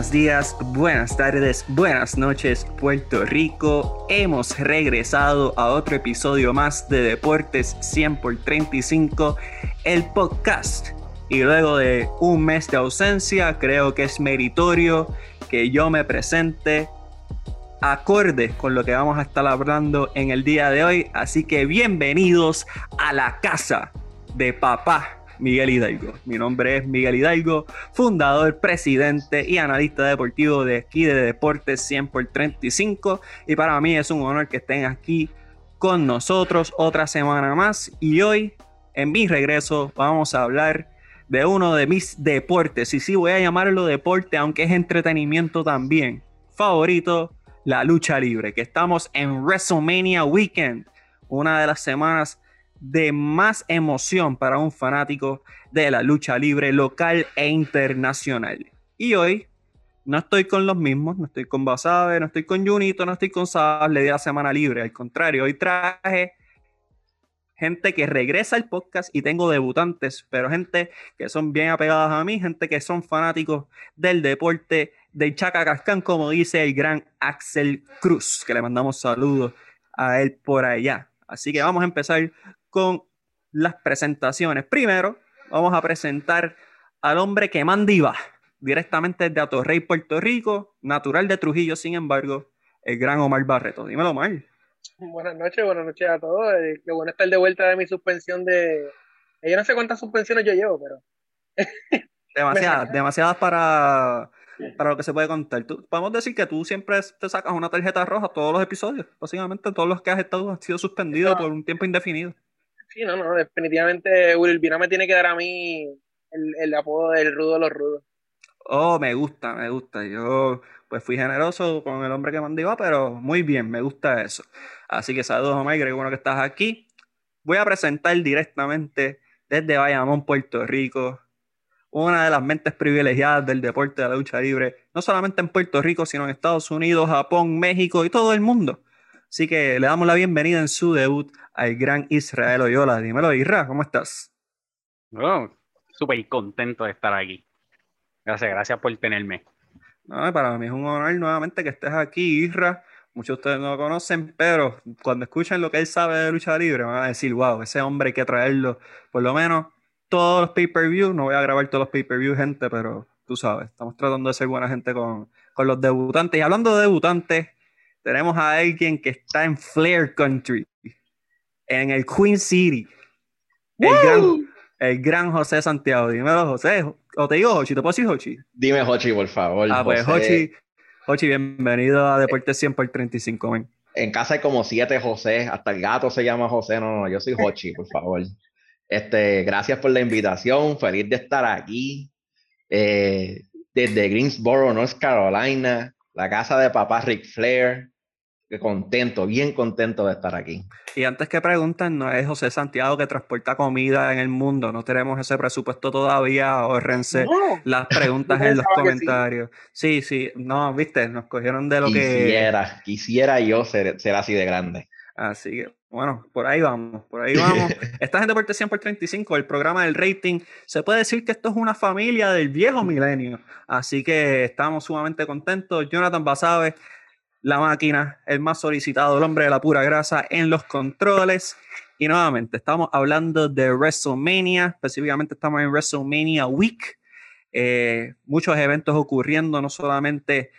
Buenos días, buenas tardes, buenas noches, Puerto Rico. Hemos regresado a otro episodio más de Deportes 100 por 35, el podcast. Y luego de un mes de ausencia, creo que es meritorio que yo me presente acorde con lo que vamos a estar hablando en el día de hoy. Así que bienvenidos a la casa de papá Miguel Hidalgo. Mi nombre es Miguel Hidalgo, fundador, presidente y analista deportivo de aquí de Deportes 100 por 35. Y para mí es un honor que estén aquí con nosotros otra semana más. Y hoy, en mi regreso, vamos a hablar de uno de mis deportes. Y sí, voy a llamarlo deporte, aunque es entretenimiento también. Favorito, la lucha libre, que estamos en WrestleMania Weekend, una de las semanas de más emoción para un fanático de la lucha libre local e internacional. Y hoy no estoy con los mismos, no estoy con Basabe, no estoy con Junito, no estoy con Sabas, le di la semana libre. Al contrario, hoy traje gente que regresa al podcast y tengo debutantes, pero gente que son bien apegadas a mí, gente que son fanáticos del deporte del Chacacascán, como dice el gran Axel Cruz, que le mandamos saludos a él por allá. Así que vamos a empezar con las presentaciones. Primero, vamos a presentar al hombre que manda y va, directamente desde Atorrey, Puerto Rico, natural de Trujillo, sin embargo, el gran Omar Barreto. Dímelo, Omar. Buenas noches, buenas noches a todos. Eh, qué bueno estar de vuelta de mi suspensión de... Eh, yo no sé cuántas suspensiones yo llevo, pero... demasiadas, demasiadas para, para lo que se puede contar. podemos decir que tú siempre te sacas una tarjeta roja todos los episodios. Básicamente todos los que has estado han sido suspendidos por un tiempo indefinido. Sí, no, no, definitivamente Urbina me tiene que dar a mí el, el apodo del rudo de los rudos. Oh, me gusta, me gusta. Yo pues fui generoso con el hombre que mandó, pero muy bien, me gusta eso. Así que saludos, Omar, creo bueno que estás aquí. Voy a presentar directamente desde Bayamón, Puerto Rico, una de las mentes privilegiadas del deporte de la lucha libre, no solamente en Puerto Rico, sino en Estados Unidos, Japón, México y todo el mundo. Así que le damos la bienvenida en su debut al gran Israel Oyola. Dímelo, Isra, ¿cómo estás? Oh, Súper contento de estar aquí. Gracias, gracias por tenerme. No, para mí es un honor nuevamente que estés aquí, Isra. Muchos de ustedes no lo conocen, pero cuando escuchen lo que él sabe de lucha libre, van a decir, wow, ese hombre hay que traerlo. Por lo menos todos los pay-per-view. No voy a grabar todos los pay-per-view, gente, pero tú sabes, estamos tratando de ser buena gente con, con los debutantes. Y hablando de debutantes, tenemos a alguien que está en Flair Country, en el Queen City. El gran, el gran, José Santiago. Dímelo, José. O te digo Hochi, ¿te puedo decir Hochi? Dime Hochi, por favor. Ah, pues Hochi, Hochi, bienvenido a Deportes 100 por 35, men. En casa hay como siete José, hasta el gato se llama José. No, no, yo soy Hochi, por favor. Este, gracias por la invitación, feliz de estar aquí. Eh, desde Greensboro, North Carolina, la casa de papá Rick Flair contento, bien contento de estar aquí. Y antes que pregunten, no es José Santiago que transporta comida en el mundo, no tenemos ese presupuesto todavía, ahorrense las preguntas en los comentarios. Sí. sí. no, viste, nos cogieron de lo quisiera, que... Quisiera yo ser, ser así de grande. Así que, bueno, por ahí vamos, por ahí vamos. Esta gente por 100 por 35, el programa del rating, se puede decir que esto es una familia del viejo milenio. Así que estamos sumamente contentos. Jonathan Basabe la máquina, el más solicitado, el hombre de la pura grasa en los controles. Y nuevamente, estamos hablando de WrestleMania, específicamente estamos en WrestleMania Week. Eh, muchos eventos ocurriendo no solamente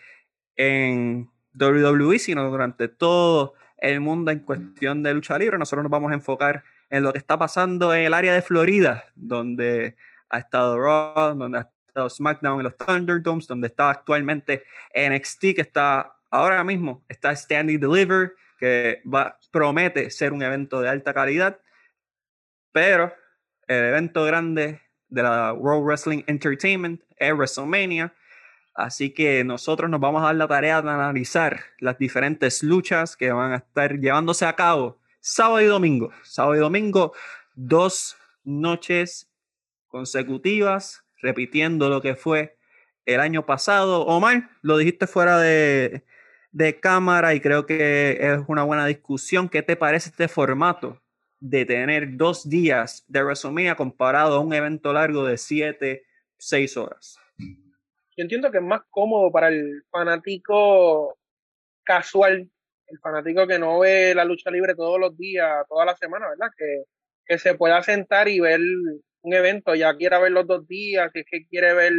en WWE, sino durante todo el mundo en cuestión de lucha libre. Nosotros nos vamos a enfocar en lo que está pasando en el área de Florida, donde ha estado Raw, donde ha estado SmackDown en los Thunderdomes, donde está actualmente NXT, que está ahora mismo está Standing Deliver, que va, promete ser un evento de alta calidad, pero el evento grande de la World Wrestling Entertainment es WrestleMania. Así que nosotros nos vamos a dar la tarea de analizar las diferentes luchas que van a estar llevándose a cabo sábado y domingo. Sábado y domingo, dos noches consecutivas, repitiendo lo que fue el año pasado. Omar, lo dijiste fuera de, de cámara y creo que es una buena discusión. ¿Qué te parece este formato de tener dos días de WrestleMania comparado a un evento largo de siete, seis horas? yo entiendo que es más cómodo para el fanático casual, el fanático que no ve la lucha libre todos los días, toda la semana, ¿verdad? Que, que se pueda sentar y ver un evento, ya quiera ver los dos días, si es que quiere ver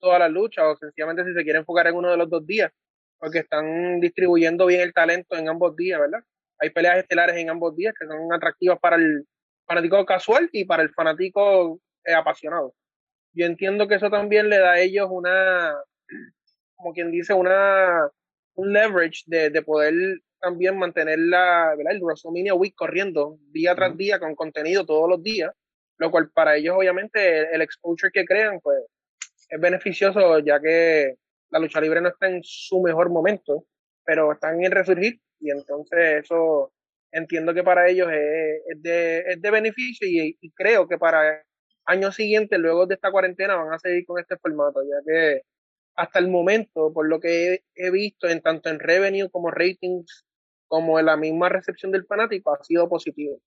todas las luchas o sencillamente si se quiere enfocar en uno de los dos días, porque están distribuyendo bien el talento en ambos días, ¿verdad? Hay peleas estelares en ambos días que son atractivas para el fanático casual y para el fanático eh, apasionado. Yo entiendo que eso también le da a ellos una, como quien dice, una un leverage de, de poder también mantener la, ¿verdad? el WrestleMania Week corriendo día tras día con contenido todos los días, lo cual para ellos obviamente el, exposure que crean pues es beneficioso ya que la lucha libre no está en su mejor momento, pero están en resurgir y entonces eso entiendo que para ellos es, es, de, es de, beneficio y, creo que para años siguientes, luego de esta cuarentena, van a seguir con este formato, ya que hasta el momento, por lo que he, visto en tanto en revenue como ratings, como en la misma recepción del fanático, ha sido positivo.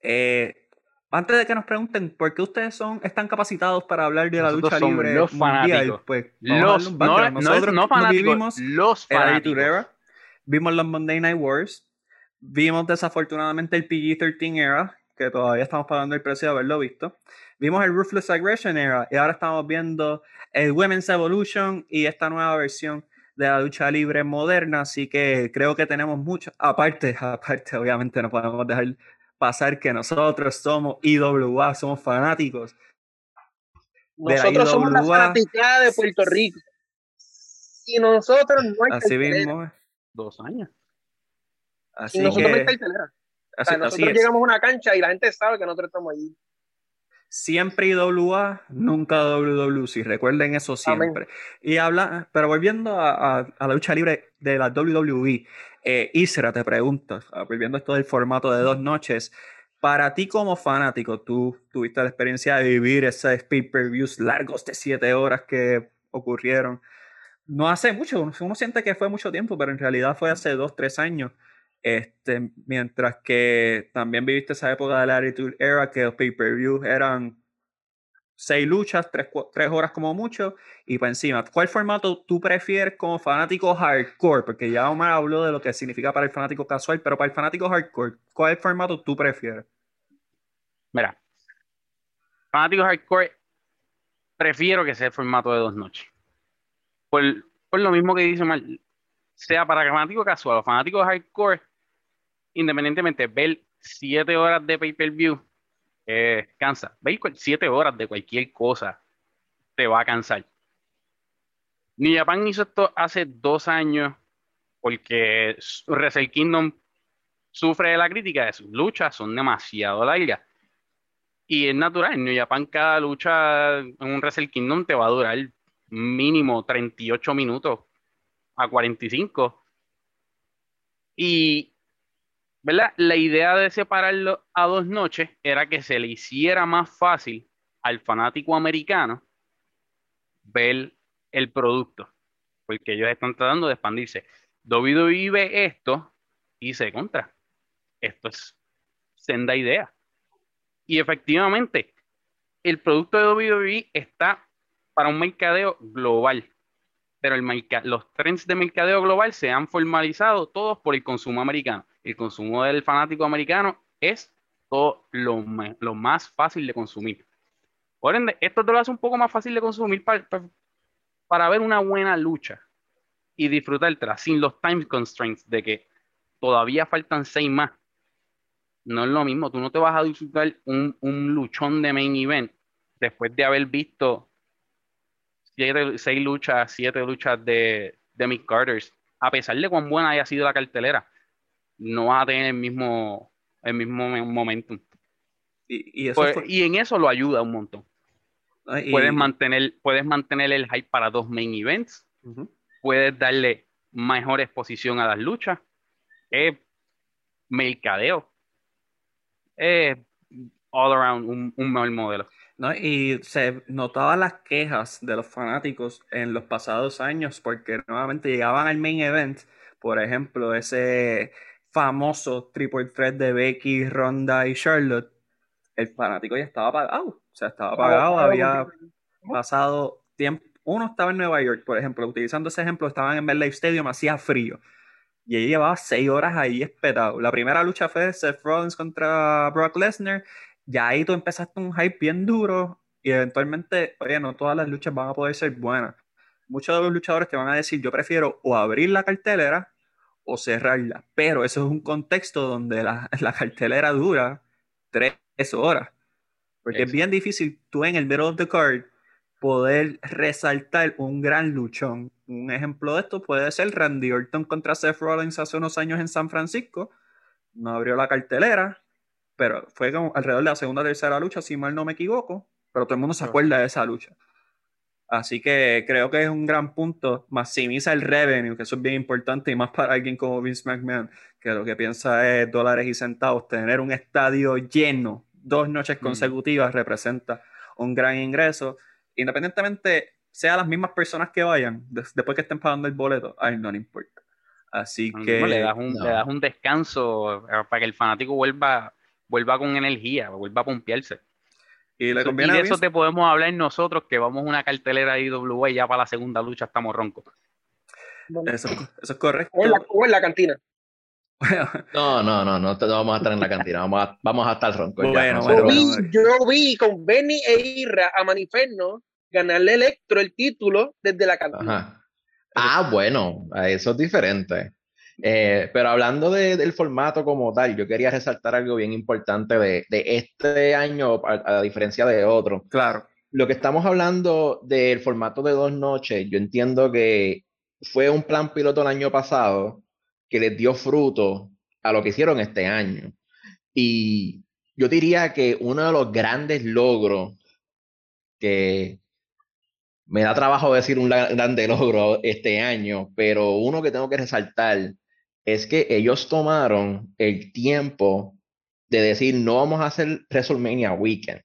Eh, antes de que nos pregunten por qué ustedes son están capacitados para hablar de la lucha libre los fanáticos. pues los, no, nosotros no, fanáticos, los fanáticos. vimos los Monday Night Wars, vimos desafortunadamente el PG-13 era, que todavía estamos pagando el precio de haberlo visto. Vimos el Ruthless Aggression Era y ahora estamos viendo el Women's Evolution y esta nueva versión de la lucha libre moderna, así que creo que tenemos mucho, aparte, aparte obviamente no podemos dejar pasar que nosotros somos IWA, somos fanáticos. Nosotros somos la fanaticada de Puerto Rico. Y nosotros no hay Así mismo. Dos años. Así y nosotros no hay cartelera. nosotros llegamos a una cancha y la gente sabe que nosotros estamos allí. Siempre IWA, nunca WWC. Recuerden eso siempre. Y habla, pero volviendo a, la lucha libre de la WWE, eh, Isra te pregunto, volviendo esto del formato de dos noches, para ti como fanático, tú tuviste la experiencia de vivir esos pay-per-views largos de siete horas que ocurrieron. No hace mucho, uno siente que fue mucho tiempo, pero en realidad fue hace dos, tres años. Este, mientras que también viviste esa época de la Attitude Era que los pay-per-views eran seis luchas, tres, tres, horas como mucho, y para encima. ¿Cuál formato tú prefieres como fanático hardcore? Porque ya Omar habló de lo que significa para el fanático casual, pero para el fanático hardcore, ¿cuál formato tú prefieres? Mira, fanático hardcore, prefiero que sea el formato de dos noches. Por, lo mismo que dice Omar, sea para fanático casual o fanático hardcore, independientemente, ver siete horas de pay-per-view eh, cansa. Ver siete horas de cualquier cosa te va a cansar. New Japan hizo esto hace dos años porque Wrestle Kingdom sufre de la crítica de sus luchas, son demasiado largas. Y es natural, en New Japan cada lucha en un Wrestle Kingdom te va a durar mínimo 38 minutos a 45. Y ¿verdad? La idea de separarlo a dos noches era que se le hiciera más fácil al fanático americano ver el producto, porque ellos están tratando de expandirse. WWE ve esto y se contra. Esto es senda idea. Y efectivamente, el producto de WWE está para un mercadeo global, pero el los trends de mercadeo global se han formalizado todos por el consumo americano el consumo del fanático americano es lo, más fácil de consumir. Por ende, esto te lo hace un poco más fácil de consumir para, ver una buena lucha y disfrutártela sin los time constraints de que todavía faltan seis más. No es lo mismo, tú no te vas a disfrutar un, luchón de main event después de haber visto seis luchas, siete luchas de, de Mick a pesar de cuán buena haya sido la cartelera no va a tener el mismo, el mismo momentum. Y, pues, y, en eso lo ayuda un montón. Ah, puedes, mantener, puedes mantener el hype para dos main events. Puedes darle mejor exposición a las luchas. Es mercadeo. Es all around un, un mejor modelo. ¿no? Y se notaban las quejas de los fanáticos en los pasados años porque nuevamente llegaban al main event, por ejemplo, ese famoso triple threat de Becky, Ronda y Charlotte, el fanático ya estaba apagado. O sea, estaba apagado, había pasado tiempo, uno estaba en Nueva York, por ejemplo, utilizando ese ejemplo, estaban en MetLife Stadium, hacía frío. Y ella llevaba seis horas ahí espetado. La primera lucha fue Seth Rollins contra Brock Lesnar. Ya ahí tú empezaste un hype bien duro. Y eventualmente, oye, no todas las luchas van a poder ser buenas. Muchos de los luchadores te van a decir, yo prefiero o abrir la cartelera o cerrarla. Pero eso es un contexto donde la, la cartelera dura tres horas. Porque es bien difícil tú en el middle of the card poder resaltar un gran luchón. Un ejemplo de esto puede ser Randy Orton contra Seth Rollins hace unos años en San Francisco. No abrió la cartelera, pero fue como alrededor de la segunda o tercera lucha, si mal no me equivoco. Pero todo el mundo se acuerda de esa lucha. Así que creo que es un gran punto. Maximiza el revenue, que eso es bien importante, y más para alguien como Vince McMahon, que lo que piensa es dólares y centavos. Tener un estadio lleno dos noches mm. consecutivas representa un gran ingreso independientemente sea las mismas personas que vayan, después que estén pagando el boleto, a él no le importa. Así que... Le das, un, le das un descanso eh, para que el fanático vuelva, vuelva con energía, vuelva a pompearse. Y, le conviene de eso te podemos hablar nosotros, que vamos a una cartelera de IWA y ya para la segunda lucha estamos roncos. Eso, eso es correcto. O en la, cantina. no, no, no, no, vamos a estar en la cantina, vamos a, vamos a estar roncos. Bueno, vi, yo, vi, con Benny e Irra a Maniferno ganarle Electro el título desde la cantina. Ah, bueno, eso es diferente. Eh, pero hablando del formato como tal, yo quería resaltar algo bien importante de, este año, a, diferencia de otro. Claro. Lo que estamos hablando del formato de dos noches, yo entiendo que fue un plan piloto el año pasado que les dio fruto a lo que hicieron este año. Y yo diría que uno de los grandes logros que me da trabajo decir un grande logro este año, pero uno que tengo que resaltar es que ellos tomaron el tiempo de decir, no vamos a hacer WrestleMania Weekend,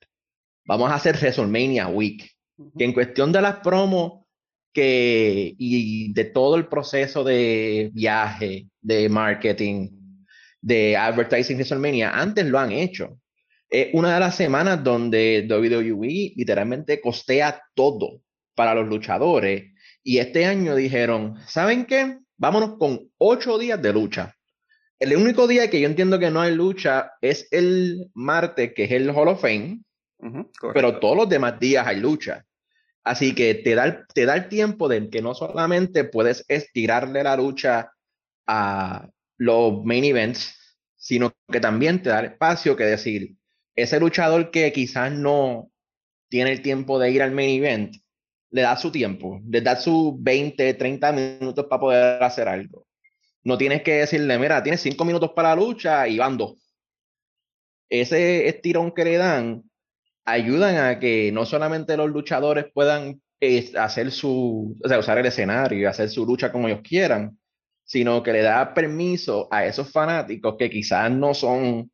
vamos a hacer WrestleMania Week. Que en cuestión de las promos que, y de todo el proceso de viaje, de marketing, de advertising WrestleMania, antes lo han hecho. Es una de las semanas donde WWE literalmente costea todo para los luchadores. Y este año dijeron, ¿saben qué? Vámonos con ocho días de lucha. El único día que yo entiendo que no hay lucha es el martes, que es el Hall of Fame, pero todos los demás días hay lucha. Así que te da, el, te da el tiempo de que no solamente puedes estirarle la lucha a los main events, sino que también te da el espacio que decir, ese luchador que quizás no tiene el tiempo de ir al main event, le da su tiempo, le da sus 20, 30 minutos para poder hacer algo. No tienes que decirle, mira, tienes 5 minutos para la lucha y van dos. Ese estirón que le dan ayudan a que no solamente los luchadores puedan hacer su, o sea, usar el escenario y hacer su lucha como ellos quieran, sino que le da permiso a esos fanáticos que quizás no son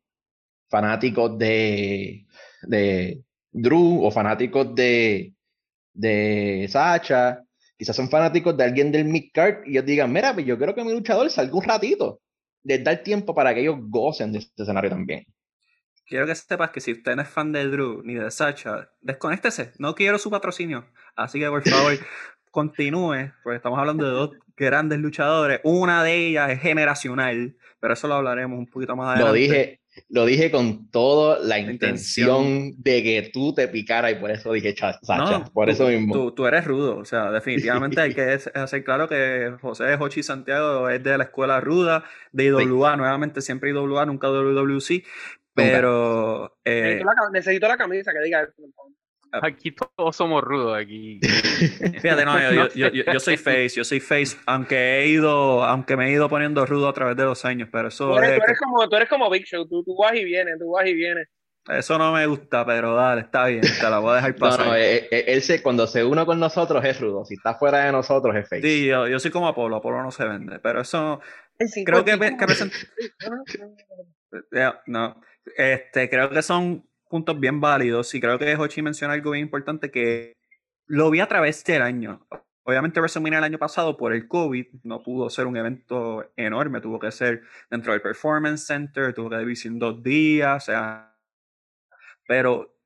fanáticos de, de Drew o fanáticos de, de Sacha, quizás son fanáticos de alguien del midcard y ellos digan, mira, pues yo creo que mi luchador salga un ratito. Les da el tiempo para que ellos gocen de este escenario también. Quiero que sepas que si usted no es fan de Drew ni de Sacha, desconéctese. No quiero su patrocinio. Así que por favor, continúe, porque estamos hablando de dos grandes luchadores. Una de ellas es generacional, pero eso lo hablaremos un poquito más adelante. Lo dije, lo dije con toda la intención, de que tú te picara y por eso dije Sacha, por eso mismo. Tú, eres rudo, o sea, definitivamente hay que hacer claro que José Hochi Santiago es de la escuela ruda, de IWA, nuevamente siempre IWA, nunca WWC, pero... Eh, necesito, la, camisa que diga Aquí todos somos rudos aquí. Fíjate, no, yo, yo, yo, soy face, yo soy face, aunque he ido, aunque me he ido poniendo rudo a través de los años, pero eso tú eres, como, tú eres como Big Show, tú, tú, vas y vienes, tú vas y vienes. Eso no me gusta, pero dale, está bien, te la voy a dejar pasar. No, no, eh, eh, él, se, cuando se une con nosotros es rudo, si está fuera de nosotros es face. Sí, yo, yo soy como Apolo, Apolo no se vende, pero eso creo que, que no, este, creo que son puntos bien válidos y creo que Hochi menciona algo bien importante que lo vi a través del año. Obviamente WrestleMania el año pasado por el COVID no pudo ser un evento enorme, tuvo que ser dentro del Performance Center, tuvo que vivir en dos días, o sea, pero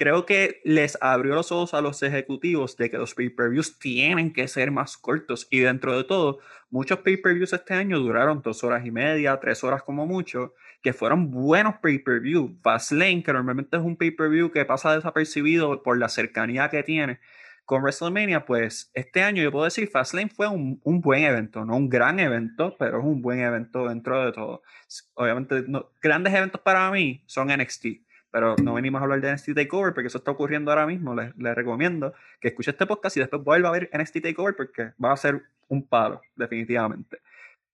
creo que les abrió los ojos a los ejecutivos de que los pay-per-views tienen que ser más cortos. Y dentro de todo, muchos pay-per-views este año duraron dos horas y media, tres horas como mucho, que fueron buenos pay-per-view. Fastlane, que normalmente es un pay-per-view que pasa desapercibido por la cercanía que tiene con WrestleMania, pues este año yo puedo decir Fastlane fue un, un, buen evento, no un gran evento, pero es un buen evento dentro de todo. Obviamente, no, grandes eventos para mí son NXT pero no venimos a hablar de NXT Takeover porque eso está ocurriendo ahora mismo. Les, recomiendo que escuche este podcast y después vuelva a ver NXT Takeover porque va a ser un palo, definitivamente.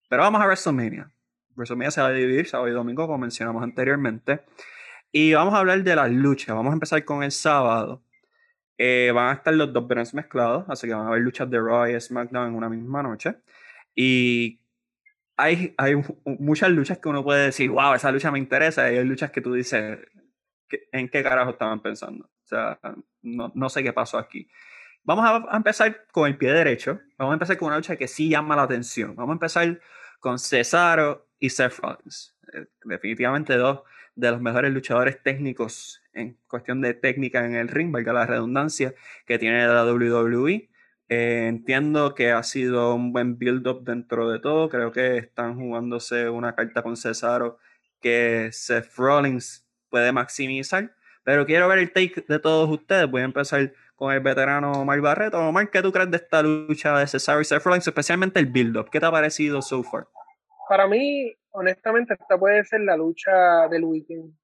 Pero vamos a WrestleMania. WrestleMania se va a dividir sábado y domingo, como mencionamos anteriormente. Y vamos a hablar de las luchas. Vamos a empezar con el sábado. Eh, van a estar los dos brands mezclados, así que van a haber luchas de Raw y SmackDown en una misma noche. Y hay, hay muchas luchas que uno puede decir, wow, esa lucha me interesa. Y hay luchas que tú dices, en qué carajo estaban pensando. O sea, no, no sé qué pasó aquí. Vamos a, empezar con el pie derecho. Vamos a empezar con una lucha que sí llama la atención. Vamos a empezar con Cesaro y Seth Rollins. Eh, definitivamente dos de los mejores luchadores técnicos en cuestión de técnica en el ring, valga la redundancia, que tiene la WWE. Eh, entiendo que ha sido un buen build-up dentro de todo. Creo que están jugándose una carta con Cesaro que Seth Rollins puede maximizar. Pero quiero ver el take de todos ustedes. Voy a empezar con el veterano Omar Barreto. Omar, ¿qué tú crees de esta lucha de Cesaro y Seth Rollins, especialmente el build-up? ¿Qué te ha parecido so far? Para mí, honestamente, esta puede ser la lucha del weekend.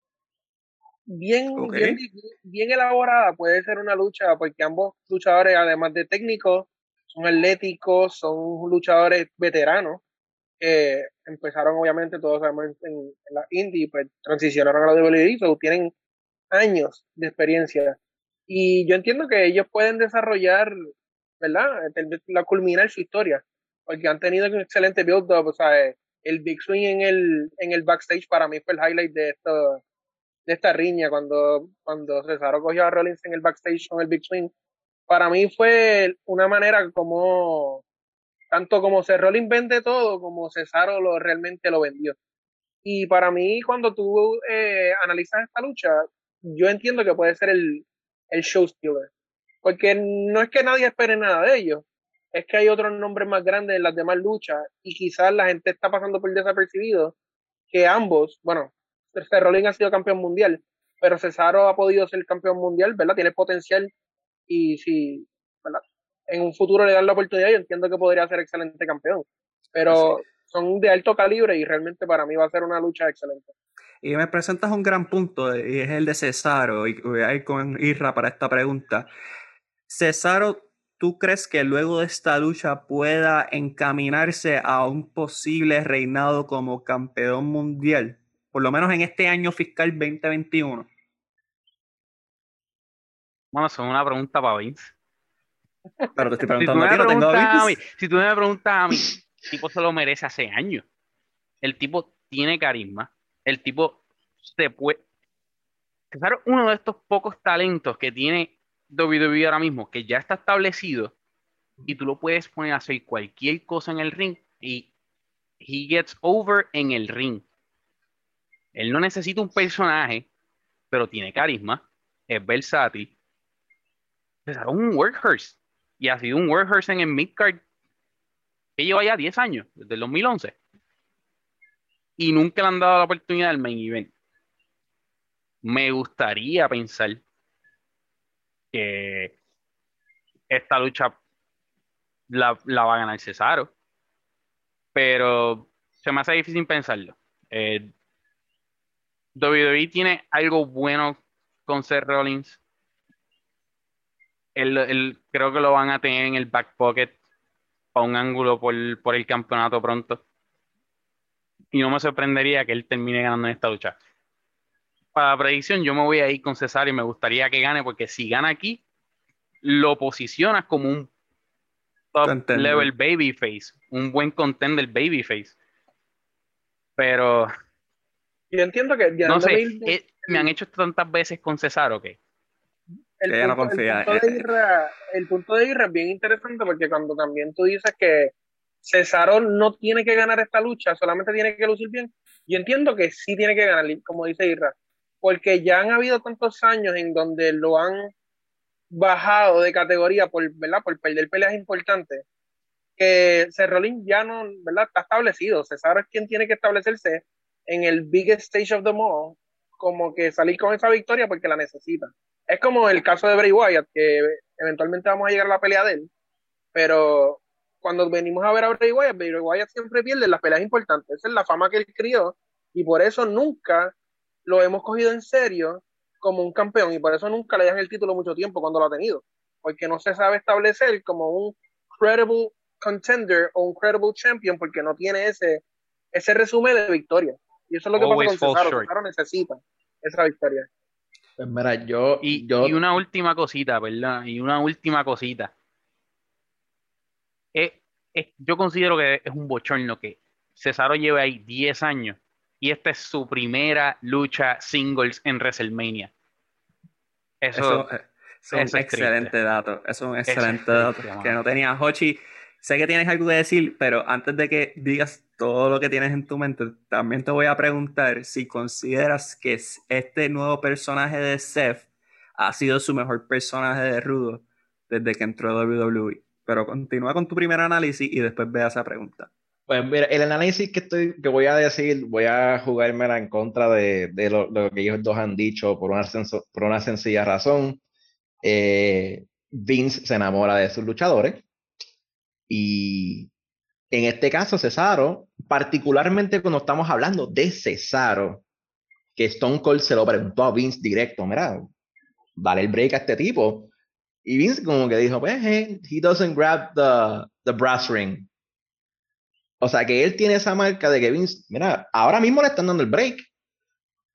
Bien, bien, bien, elaborada, puede ser una lucha, porque ambos luchadores, además de técnicos, son atléticos, son luchadores veteranos empezaron obviamente todos sabemos en, la indie, pues transicionaron a la WWE, so tienen años de experiencia. Y yo entiendo que ellos pueden desarrollar, ¿verdad? La culminar su historia, porque han tenido un excelente build-up, o sea, el Big Swing en el, en el backstage para mí fue el highlight de esto, de esta riña, cuando, cuando Cesaro cogió a Rollins en el backstage con el Big Swing. Para mí fue una manera como tanto como Cerrolin vende todo, como Cesaro lo, realmente lo vendió. Y para mí, cuando tú eh, analizas esta lucha, yo entiendo que puede ser el, el show stealer. Porque no es que nadie espere nada de ellos, es que hay otros nombres más grandes en las demás luchas y quizás la gente está pasando por desapercibido que ambos, bueno, Cerrolin ha sido campeón mundial, pero Cesaro ha podido ser campeón mundial, ¿verdad? Tiene potencial y si. En un futuro le dan la oportunidad, yo entiendo que podría ser excelente campeón. Pero son de alto calibre y realmente para mí va a ser una lucha excelente. Y me presentas un gran punto, y es el de Cesaro, y voy a ir con Irra para esta pregunta. Cesaro, ¿tú crees que luego de esta lucha pueda encaminarse a un posible reinado como campeón mundial? Por lo menos en este año fiscal 2021. Bueno, es una pregunta para Vince. Pero te estoy preguntando si tú me a, mí, Si tú me preguntas a mí, el tipo se lo merece hace años. El tipo tiene carisma. El tipo se puede. Claro, uno de estos pocos talentos que tiene WWE ahora mismo, que ya está establecido, y tú lo puedes poner a hacer cualquier cosa en el ring y he gets over en el ring. Él no necesita un personaje, pero tiene carisma, es versátil. Es un workhorse y ha sido un workhorse en el midcard que lleva ya 10 años, desde el 2011. Y nunca le han dado la oportunidad del main event. Me gustaría pensar que esta lucha la, va a ganar Cesaro. Pero se me hace difícil pensarlo. Eh, WWE tiene algo bueno con Seth Rollins él, creo que lo van a tener en el back pocket para un ángulo por, el campeonato pronto. Y no me sorprendería que él termine ganando en esta lucha. Para la predicción, yo me voy a ir con César y me gustaría que gane, porque si gana aquí, lo posicionas como un top level babyface, un buen contender babyface. Pero. Yo entiendo que. no sé, eh, me han hecho tantas veces con El, punto, de Irra, el punto de Irra es bien interesante porque cuando también tú dices que Cesaro no tiene que ganar esta lucha, solamente tiene que lucir bien, yo entiendo que sí tiene que ganar, como dice Irra, porque ya han habido tantos años en donde lo han bajado de categoría por, ¿verdad? por perder peleas importantes, que Cerrolín ya no, ¿verdad? Está establecido. Cesaro es quien tiene que establecerse en el biggest stage of the all, como que salir con esa victoria porque la necesita. Es como el caso de Bray Wyatt, que eventualmente vamos a llegar a la pelea de él, pero cuando venimos a ver a Bray Wyatt, Bray Wyatt siempre pierde las peleas importantes. Esa es la fama que él crió y por eso nunca lo hemos cogido en serio como un campeón y por eso nunca le dan el título mucho tiempo cuando lo ha tenido, porque no se sabe establecer como un credible contender o un credible champion porque no tiene ese, ese resumen de victoria. Y eso es lo que pasa con Cesaro. Cesaro necesita esa victoria. Pues mira, yo y, yo... y una última cosita, ¿verdad? Y una última cosita. yo considero que es un bochorno que Cesaro lleve ahí 10 años y esta es su primera lucha singles en WrestleMania. Eso, es un excelente dato. Es un excelente dato que no tenía Hochi. Sé que tienes algo que decir, pero antes de que digas todo lo que tienes en tu mente, también te voy a preguntar si consideras que este nuevo personaje de Seth ha sido su mejor personaje de Rudo desde que entró a WWE. Pero continúa con tu primer análisis y después vea esa pregunta. Pues mira, el análisis que estoy, que voy a decir, voy a jugármela en contra de, de lo, que ellos dos han dicho por una, por una sencilla razón. Eh, Vince se enamora de sus luchadores y en este caso Cesaro, particularmente cuando estamos hablando de Cesaro, que Stone Cold se lo preguntó a Vince directo, mira, dale el break a este tipo. Y Vince como que dijo, pues, he doesn't grab the, the brass ring. O sea que él tiene esa marca de que Vince, mira, ahora mismo le están dando el break.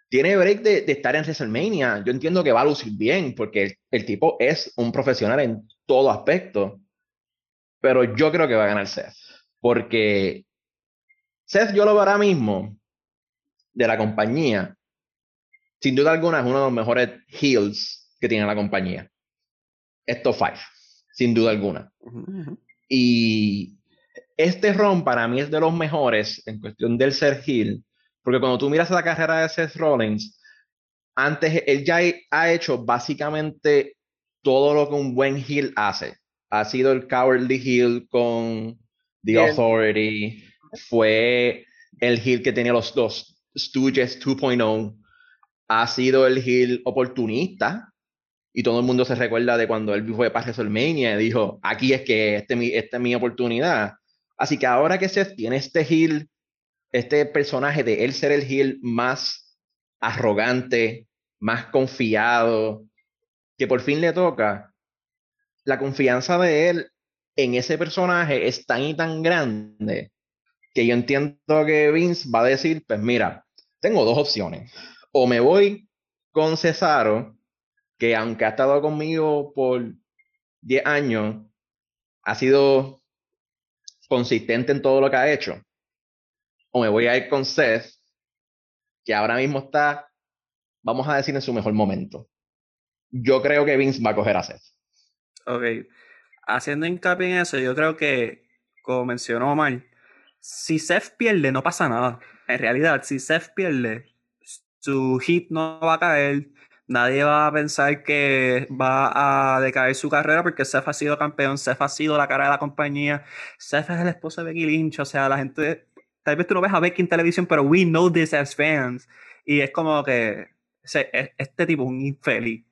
Tiene break de, de estar en WrestleMania. Yo entiendo que va a lucir bien porque el, tipo es un profesional en todo aspecto. Pero yo creo que va a ganar Seth. Porque Seth yo lo veo ahora mismo de la compañía. Sin duda alguna es uno de los mejores heels que tiene la compañía. Esto five, sin duda alguna. Y este ron para mí es de los mejores en cuestión del ser heel, porque cuando tú miras la carrera de Seth Rollins, antes él ya ha hecho básicamente todo lo que un buen heel hace. Ha sido el cowardly heel con The Authority, fue el heel que tenía los dos Stooges 2.0, ha sido el heel oportunista, y todo el mundo se recuerda de cuando él fue para WrestleMania y dijo, aquí es que este, esta es mi oportunidad. Así que ahora que Seth tiene este heel, este personaje de él ser el heel más arrogante, más confiado, que por fin le toca, la confianza de él en ese personaje es tan y tan grande que yo entiendo que Vince va a decir, pues mira, tengo dos opciones. O me voy con Cesaro, que aunque ha estado conmigo por 10 años, ha sido consistente en todo lo que ha hecho, o me voy a ir con Seth, que ahora mismo está, vamos a decir, en su mejor momento. Yo creo que Vince va a coger a Seth. Ok. Haciendo hincapié en eso, yo creo que, como mencionó Omar, si Seth pierde, no pasa nada. En realidad, si Seth pierde, su hit no va a caer, nadie va a pensar que va a decaer su carrera porque Seth ha sido campeón, Seth ha sido la cara de la compañía, Seth es el esposo de Becky Lynch, o sea, la gente, tal vez tú no ves a Becky en televisión, pero we know this as fans. Y es como que e, este tipo es un infeliz.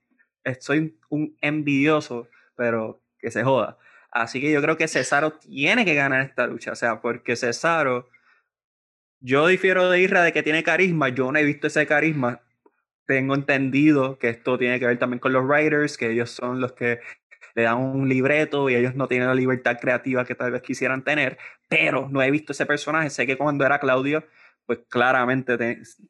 Soy un envidioso, pero que se joda. Así que yo creo que Cesaro tiene que ganar esta lucha, o sea, porque Cesaro, yo difiero de Isra de que tiene carisma, yo no he visto ese carisma, tengo entendido que esto tiene que ver también con los writers, que ellos son los que le dan un libreto y ellos no tienen la libertad creativa que tal vez quisieran tener, pero no he visto ese personaje. Sé que cuando era Claudio, pues claramente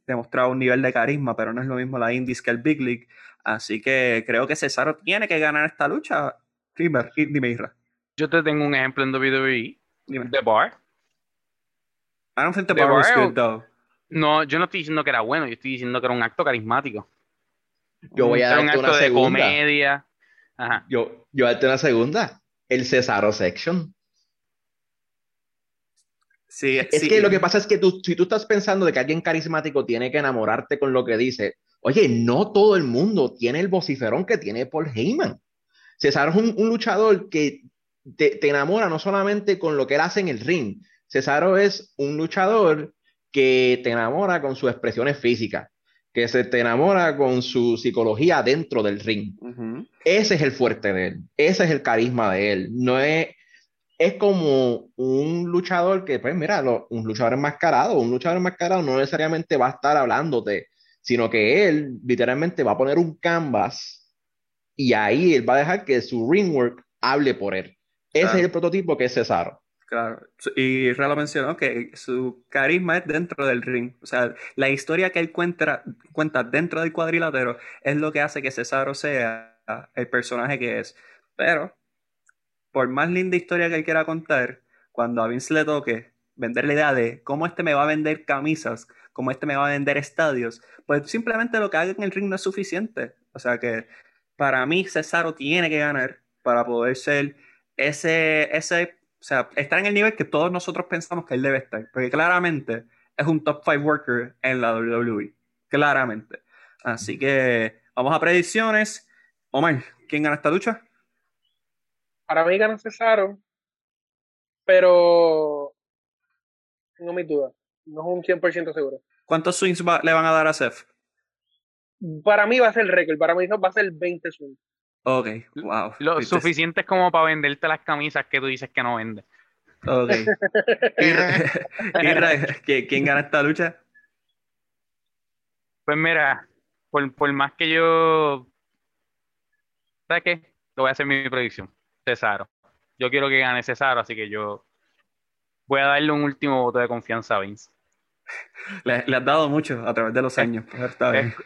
demostraba un nivel de carisma, pero no es lo mismo la Indies que el Big League. Así que creo que Cesaro tiene que ganar esta lucha. Dime, dime Isra. Yo te tengo un ejemplo en WWE. The Bar. I don't think The, Bar, was good, though. No, yo no estoy diciendo que era bueno, yo estoy diciendo que era un acto carismático. Yo voy a darte un acto una de comedia. Yo, yo voy a darte una segunda. El Cesaro Section. Sí, es que lo que pasa es que tú, si tú estás pensando de que alguien carismático tiene que enamorarte con lo que dice, Oye, no todo el mundo tiene el vociferón que tiene Paul Heyman. Cesaro es un, luchador que te, enamora no solamente con lo que él hace en el ring. Cesaro es un luchador que te enamora con sus expresiones físicas, que se te enamora con su psicología dentro del ring. Ese es el fuerte de él, ese es el carisma de él. No es, es como un luchador que, pues mira, un luchador enmascarado, un luchador enmascarado no necesariamente va a estar hablándote, sino que él literalmente va a poner un canvas y ahí él va a dejar que su ring work hable por él. Ese es el prototipo que es Cesaro. Claro, y Ralo mencionó que su carisma es dentro del ring. O sea, la historia que él cuenta, cuenta dentro del cuadrilátero es lo que hace que Cesaro sea el personaje que es. Pero, por más linda historia que él quiera contar, cuando a Vince le toque vender la idea de cómo este me va a vender camisas, cómo este me va a vender estadios, pues simplemente lo que haga en el ring no es suficiente. O sea que para mí Cesaro tiene que ganar para poder ser ese, ese o sea, está en el nivel que todos nosotros pensamos que él debe estar. Porque claramente es un top 5 worker en la WWE. Claramente. Así que vamos a predicciones. Omar, ¿quién gana esta lucha? Para mí gana Cesaro. Pero tengo mis dudas. No es un 100% seguro. ¿Cuántos swings le van a dar a Seth? Para mí va a ser el récord. Para mí va a ser 20 swings. Ok, wow. Lo suficiente es como para venderte las camisas que tú dices que no vende. Ok. ¿Quién gana esta lucha? Pues mira, por, más que yo. ¿Sabes qué? Lo voy a hacer mi predicción. Cesaro. Yo quiero que gane Cesaro, así que yo voy a darle un último voto de confianza a Vince. Le, has dado mucho a través de los años. Es,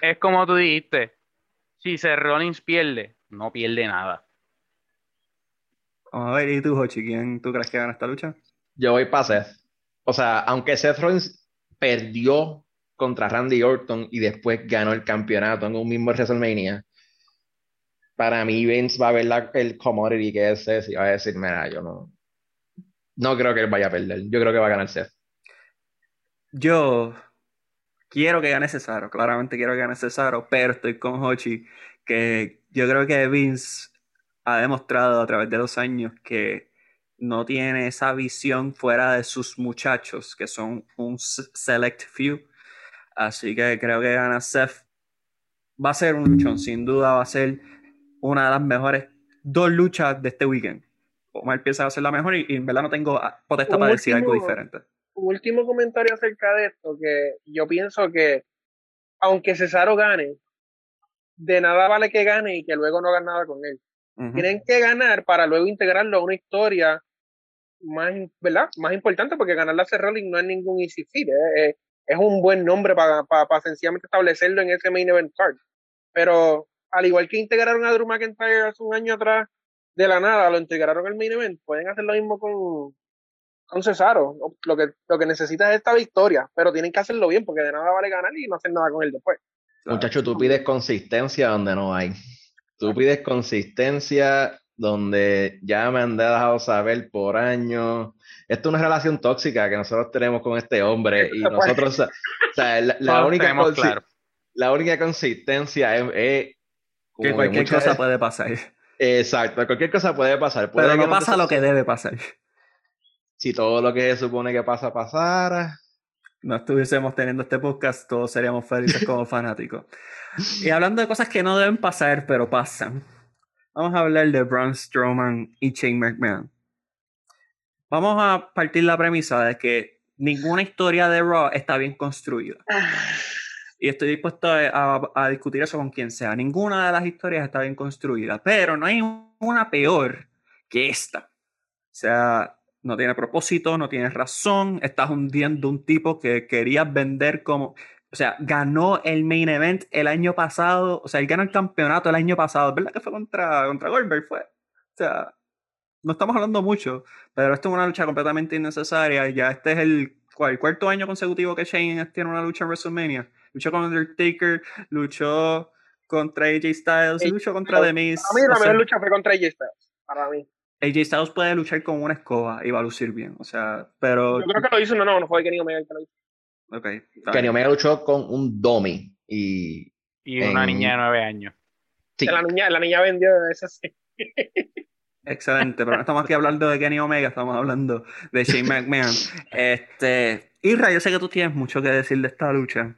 es, como tú dijiste. Si Seth Rollins pierde, no pierde nada. Vamos a ver, ¿y tú, Hochi? ¿Quién tú crees que gana esta lucha? Yo voy para Seth. O sea, aunque Seth Rollins perdió contra Randy Orton y después ganó el campeonato en un mismo WrestleMania, para mí Vince va a ver el commodity que es Seth y va a decir, mira, yo no, no creo que él vaya a perder. Yo creo que va a ganar Seth. Yo quiero que gane Cesaro, claramente quiero que gane Cesaro, pero estoy con Hochi que yo creo que Vince ha demostrado a través de los años que no tiene esa visión fuera de sus muchachos, que son un select few. Así que creo que gana Seth. Va a ser un luchón, sin duda va a ser una de las mejores dos luchas de este weekend. Omar piensa va a ser la mejor y, en verdad no tengo potestad para decir algo diferente. Un último comentario acerca de esto, que yo pienso que aunque Cesaro gane, de nada vale que gane y que luego no hagan nada con él. Tienen que ganar para luego integrarlo a una historia más, ¿verdad? más importante, porque ganar la Rolling no es ningún easy feat, ¿eh? es, un buen nombre para, para, sencillamente establecerlo en ese main event card. Pero al igual que integraron a Drew McIntyre hace un año atrás, de la nada lo integraron al main event, pueden hacer lo mismo con, con Cesaro. Lo que, lo que necesita es esta victoria, pero tienen que hacerlo bien, porque de nada vale ganar y no hacer nada con él después. Muchacho, tú pides consistencia donde no hay. Tú pides consistencia donde ya me han dejado saber por años. Esto es una relación tóxica que nosotros tenemos con este hombre y nosotros, o sea, la, única, la única consistencia es, que cualquier cosa puede pasar. Exacto, cualquier cosa puede pasar. Pero no pasa lo que debe pasar. Si todo lo que se supone que pasa pasara, no estuviésemos teniendo este podcast, todos seríamos felices como fanáticos. Y hablando de cosas que no deben pasar, pero pasan, vamos a hablar de Braun Strowman y Shane McMahon. Vamos a partir la premisa de que ninguna historia de Raw está bien construida. Y estoy dispuesto a, a, discutir eso con quien sea. Ninguna de las historias está bien construida, pero no hay una peor que esta. O sea, no tiene propósito, no tiene razón, estás hundiendo un tipo que querías vender como, o sea, ganó el main event el año pasado, o sea, él ganó el campeonato el año pasado, ¿verdad que fue contra, contra Goldberg? Fue, o sea, no estamos hablando mucho, pero esto es una lucha completamente innecesaria, ya este es el, cuarto año consecutivo que Shane tiene una lucha en WrestleMania, luchó con Undertaker, luchó contra AJ Styles, luchó contra The Miz. A mí la mejor lucha fue contra AJ Styles, para mí. AJ Styles puede luchar con una escoba y va a lucir bien, o sea, pero... Yo creo que lo hizo, no, no, no fue Kenny Omega que lo hizo. Ok. Kenny Omega luchó con un dummy y... Y una niña de nueve años. Sí. La niña, la niña vendió esa sí. Excelente, pero no estamos aquí hablando de Kenny Omega, estamos hablando de Shane McMahon. Este, Isra, yo sé que tú tienes mucho que decir de esta lucha.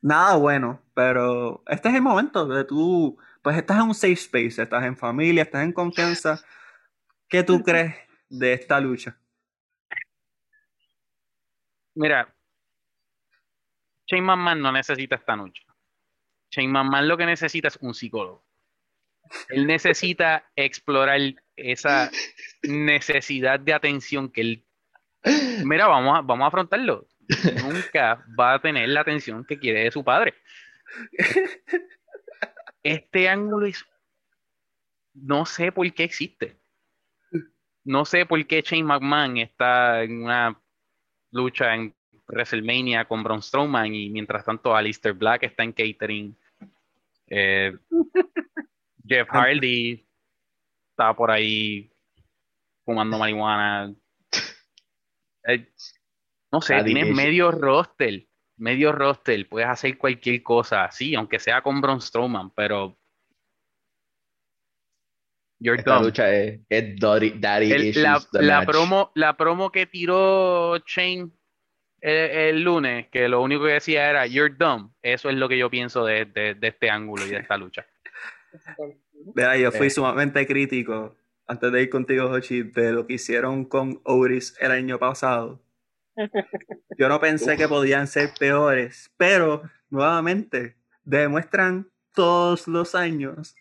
Nada bueno, pero este es el momento de tú, pues estás en un safe space, estás en familia, estás en confianza. ¿Qué tú crees de esta lucha? Mira, Shane McMahon no necesita esta lucha. Shane McMahon lo que necesita es un psicólogo. Él necesita explorar esa necesidad de atención que él. Mira, vamos a, vamos a afrontarlo. Nunca va a tener la atención que quiere de su padre. Este ángulo es. No sé por qué existe. No sé por qué Shane McMahon está en una lucha en WrestleMania con Braun Strowman y mientras tanto Alistair Black está en catering. Eh, Jeff Hardy está por ahí fumando marihuana. Eh, no sé, tienes medio roster, medio roster, puedes hacer cualquier cosa, sí, aunque sea con Braun Strowman, pero You're Esta lucha es, daddy, la, promo, la promo que tiró Shane el, lunes, que lo único que decía era You're dumb, eso es lo que yo pienso de, de, de este ángulo y de esta lucha. Mira, yo fui eh. sumamente crítico antes de ir contigo, Hochi, de lo que hicieron con Oris el año pasado. Yo no pensé que podían ser peores, pero nuevamente demuestran todos los años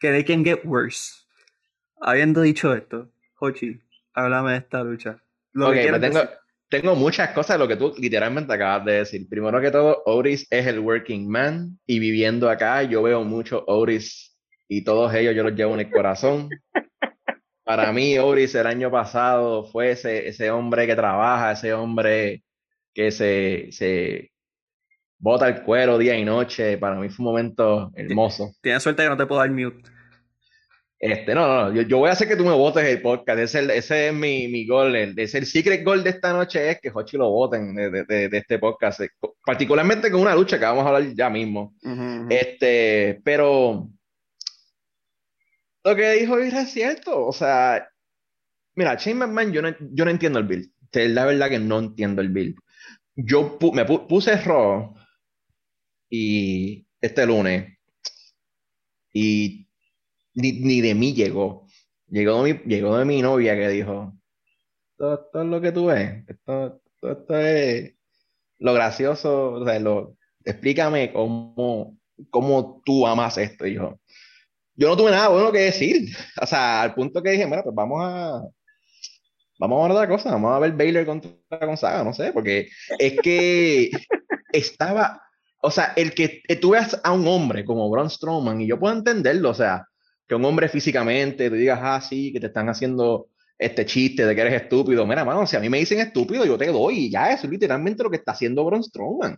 que they can get worse. Habiendo dicho esto, Hochi, háblame de esta lucha. Lo pues tengo, tengo muchas cosas de lo que tú literalmente acabas de decir. Primero que todo, Oris es el working man y viviendo acá yo veo mucho Oris y todos ellos yo los llevo en el corazón. Para mí, Oris el año pasado fue ese, ese hombre que trabaja, ese hombre que se, se bota el cuero día y noche. Para mí fue un momento hermoso. Tienes suerte que no te puedo dar mute. Este, no, no, yo, yo voy a hacer que tú me votes el podcast. Ese, ese es mi, mi gol. El, es el secret goal de esta noche es que Hochi lo voten de, de, de, este podcast. Particularmente con una lucha que vamos a hablar ya mismo. Este, pero lo que dijo Isra es cierto. O sea, mira, Shane McMahon, yo no, yo no entiendo el build. La verdad que no entiendo el build. Yo me puse Raw y este lunes y ni, de mí llegó. Llegó de, mi, llegó de mi novia que dijo, esto, es lo que tú ves, esto, esto, es lo gracioso, o sea, lo, explícame cómo, cómo tú amas esto. Y yo, yo no tuve nada bueno que decir. O sea, al punto que dije, mira, pues vamos a. Vamos a ver otra cosa, vamos a ver Baylor contra Gonzaga, no sé, porque es que estaba. O sea, el que tú veas a un hombre como Braun Strowman, y yo puedo entenderlo, o sea, que un hombre físicamente, te digas, ah, sí, que te están haciendo este chiste de que eres estúpido. Mira, mano, si a mí me dicen estúpido, yo te doy, y ya eso es literalmente lo que está haciendo Braun Strowman.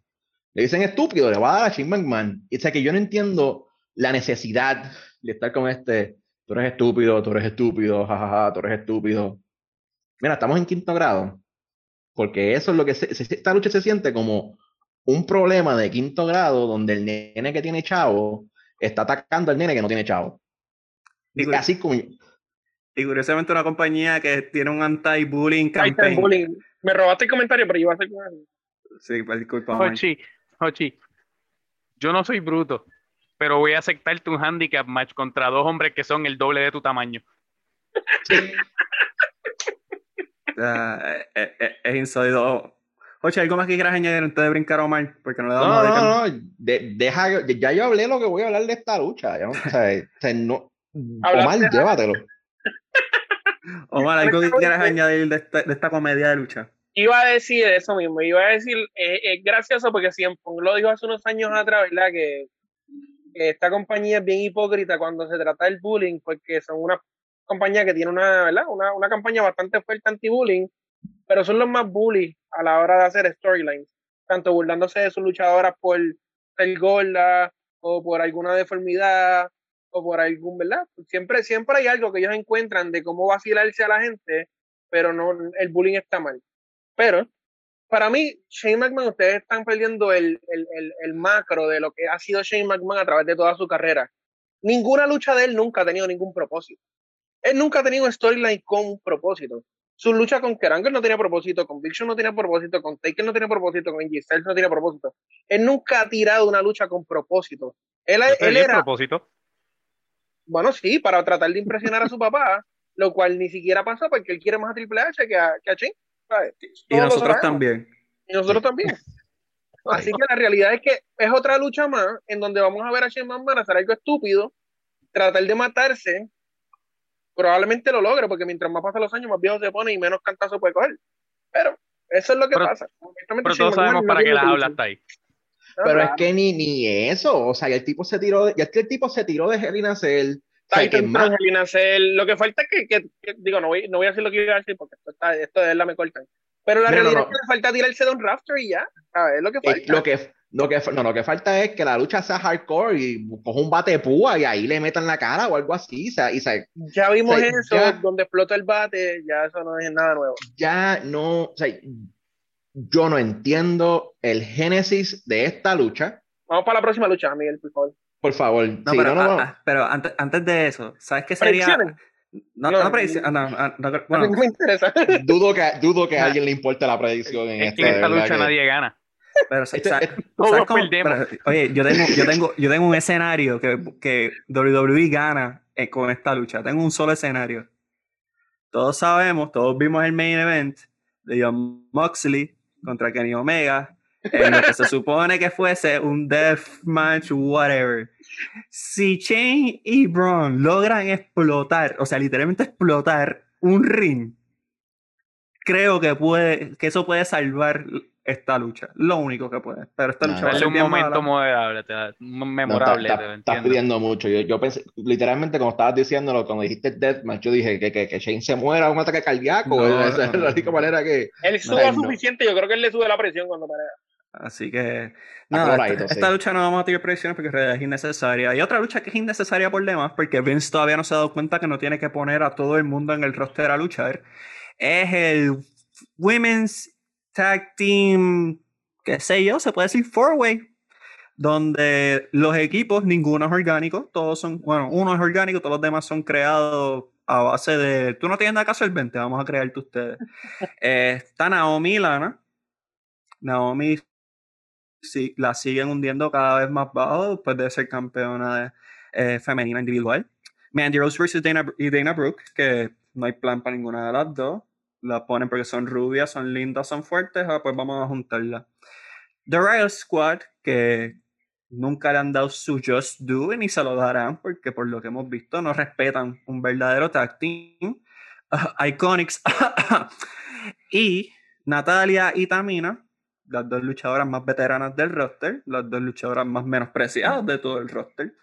Le dicen estúpido, le va a dar a Shane McMahon. Y o sea, que yo no entiendo la necesidad de estar con este, tú eres estúpido, tú eres estúpido, jajaja, tú eres estúpido. Mira, estamos en quinto grado, porque eso es lo que esta lucha se siente como un problema de quinto grado donde el nene que tiene chavo está atacando al nene que no tiene chavo. Y así como... Y curiosamente una compañía que tiene un anti-bullying campaign. Me robaste el comentario, pero yo iba a hacer... Sí, pues, disculpa. Hochi, Hochi, yo no soy bruto pero voy a aceptarte un handicap match contra dos hombres que son el doble de tu tamaño. Eh, eh, eh, es insólito. Oye, ¿algo más que quieras añadir antes de brincar a Omar? Porque no le damos no, no, no, deja, ya yo hablé lo que voy a hablar de esta lucha. o sea, no, Omar, llévatelo. Omar, ¿algo que quieras añadir de esta, de esta comedia de lucha? Iba a decir eso mismo, iba a decir, es gracioso porque siempre lo dijo hace unos años atrás, ¿verdad? Que esta compañía es bien hipócrita cuando se trata del bullying, porque son una compañía que tiene una, ¿verdad? Una, una campaña bastante fuerte anti-bullying, pero son los más bullies a la hora de hacer storylines, tanto burlándose de sus luchadoras por ser gorda o por alguna deformidad o por algún, ¿verdad? Siempre, siempre hay algo que ellos encuentran de cómo vacilarse a la gente, pero no, el bullying está mal. Pero para mí, Shane McMahon, ustedes están perdiendo el, el, el, macro de lo que ha sido Shane McMahon a través de toda su carrera. Ninguna lucha de él nunca ha tenido ningún propósito. Él nunca ha tenido un storyline con propósito. Su lucha con Kerangel no tenía propósito, con Big Show no tenía propósito, con Taker no tenía propósito, con Styles no tenía propósito. Él nunca ha tirado una lucha con propósito. Él, él era... propósito? Bueno, sí, para tratar de impresionar a su papá, lo cual ni siquiera pasó porque él quiere más a Triple H que a, que a y nosotros también. Y nosotros también. Así que la realidad es que es otra lucha más en donde vamos a ver a Shane McMahon hacer algo estúpido, tratar de matarse. Probablemente lo logre, porque mientras más pasan los años, más viejo se pone y menos cantazo puede coger. Pero eso es lo que pasa. Pero todos sabemos para qué las habla hasta ahí. Pero es que ni, ni eso, o sea, ya el tipo se tiró, ya es que el tipo se tiró de Hell in a Cell, lo que falta es que, digo, no voy, no voy a decir lo que iba a decir porque esto, está, esto de verdad me corta Pero la realidad es que le falta tirarse de un rafter y ya. Es lo que falta. lo que, lo que, no, lo que falta es que la lucha sea hardcore y coja un bate de púa y ahí le metan la cara o algo así. y ya vimos eso, donde explota el bate, ya eso no es nada nuevo. Ya no, o sea, yo no entiendo el génesis de esta lucha. Vamos para la próxima lucha, Miguel, por favor. Por favor. No, pero, no, no. pero antes, antes, de eso, ¿sabes qué sería? No, no, no, predicción. Ah, no, ah, no, bueno. me interesa. Dudo que, dudo que a alguien le importe la predicción en es que en esta lucha nadie gana. Pero, este, ¿sabes, ¿sabes cómo? Pero, oye, yo tengo, yo, tengo, yo tengo un escenario que, que WWE gana eh, con esta lucha. Tengo un solo escenario. Todos sabemos, todos vimos el main event de John Moxley contra Kenny Omega en lo que se supone que fuese un deathmatch, whatever. Si Shane y Braun logran explotar, o sea, literalmente explotar un ring, creo que puede, que eso puede salvar esta lucha. Lo único que puede. Pero esta lucha va a ser un momento memorable, memorable. estás pidiendo mucho. Yo, yo, pensé, literalmente, como estabas diciéndolo, cuando dijiste Deathmatch, yo dije que, que, que Shane se muera un ataque cardíaco. esa es la única manera que. Él sube suficiente, yo creo que él le sube la presión cuando pelea. Así que, nada, esta, lucha no vamos a tirar predicciones porque en realidad es innecesaria. Y otra lucha que es innecesaria por demás, porque Vince todavía no se ha dado cuenta que no tiene que poner a todo el mundo en el roster a luchar, es el Women's Tag Team, qué sé yo, se puede decir four-way, donde los equipos, ninguno es orgánico, todos son, bueno, uno es orgánico, todos los demás son creados a base de, tú no tienes nada que hacer, vente, vamos a crearte ustedes. eh, está Naomi y Lana. Naomi sí, la siguen hundiendo cada vez más bajo después de ser campeona eh, femenina individual. Mandy Rose versus Dana, y Dana Brooke, que no hay plan para ninguna de las dos. La ponen porque son rubias, son lindas, son fuertes, ah, pues vamos a juntarla. The Royal Squad, que nunca le han dado su Just Do ni se lo darán, porque por lo que hemos visto no respetan un verdadero tag team. Iconics y Natalia y Tamina, las dos luchadoras más veteranas del roster, las dos luchadoras más menospreciadas de todo el roster.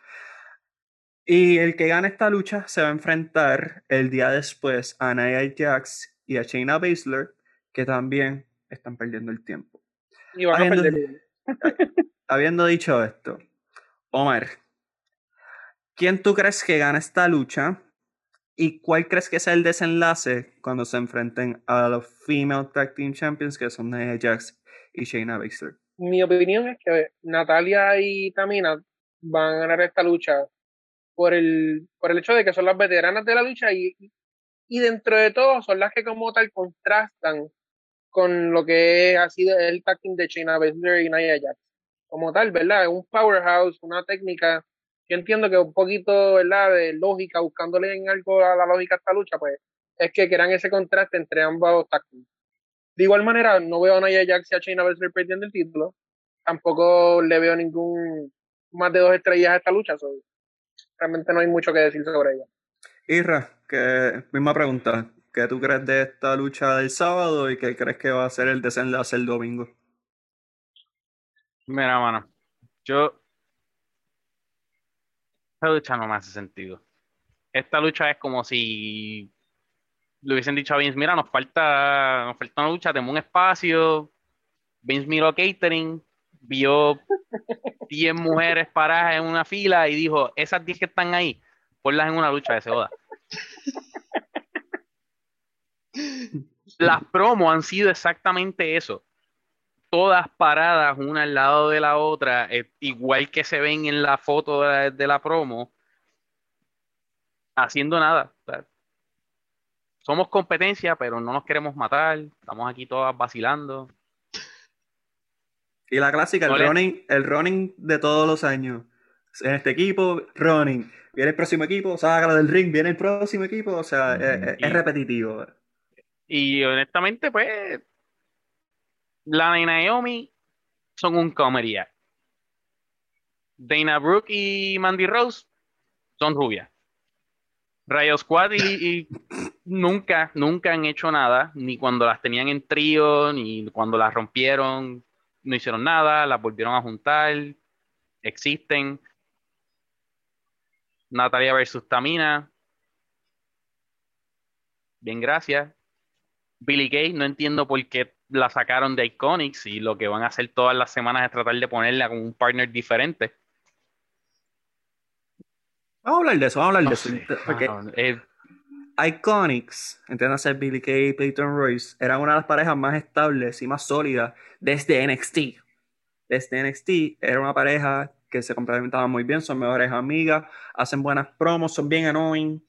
Y el que gane esta lucha se va a enfrentar el día después a Nia Jax y a Shayna Baszler, que también están perdiendo el tiempo. Y van habiendo, a perder. habiendo dicho esto, Omar, ¿quién tú crees que gana esta lucha? ¿Y cuál crees que sea el desenlace cuando se enfrenten a los Female Tag Team Champions, que son Nia Jax y Shayna Baszler. Mi opinión es que Natalia y Tamina van a ganar esta lucha por el, por el hecho de que son las veteranas de la lucha y, y dentro de todo son las que como tal contrastan con lo que ha sido el tag de Shayna Baszler y Nia Jax. Como tal, ¿verdad? Un powerhouse, una técnica. Yo entiendo que un poquito, ¿verdad? De lógica, buscándole en algo a la lógica esta lucha, pues es que quieran ese contraste entre ambos tag de igual manera, no veo a Naya Jax y a Shayna Baszler perdiendo el título. Tampoco le veo ningún más de dos estrellas a esta lucha. realmente no hay mucho que decir sobre ella. Isra, que, misma pregunta. ¿Qué tú crees de esta lucha del sábado y qué crees que va a ser el desenlace el domingo? Mira, mano. Yo. Esta lucha no me hace sentido. Esta lucha es como si le hubiesen dicho a Vince, mira, nos falta, nos falta una lucha, tenemos un espacio. Vince miró catering, vio 10 mujeres paradas en una fila y dijo, esas 10 que están ahí, ponlas en una lucha de Seoda. Las promos han sido exactamente eso. todas paradas una al lado de la otra, eh, igual que se ven en la foto de la, promo, haciendo nada. somos competencia, pero no nos queremos matar. Estamos aquí todas vacilando. Y la clásica, el, running, el running de todos los años. En este equipo, running. Viene el próximo equipo, sácalo del ring, viene el próximo equipo. O sea, es, repetitivo. Y honestamente, pues, la de Naomi son un comedia. Dana Brooke y Mandy Rose son rubias. Rayo Squad y, nunca, nunca han hecho nada, ni cuando las tenían en trío, ni cuando las rompieron, no hicieron nada, las volvieron a juntar, existen. Natalia versus Tamina. Bien, gracias. Billy Gay, no entiendo por qué la sacaron de Iconics y lo que van a hacer todas las semanas es tratar de ponerla con un partner diferente. Vamos a hablar de eso, vamos a hablar de eso. Porque eh, Iconics, entiéndase Billy Kay y Peyton Royce, eran una de las parejas más estables y más sólidas desde NXT. Desde NXT era una pareja que se complementaban muy bien, son mejores amigas, hacen buenas promos, son bien annoying,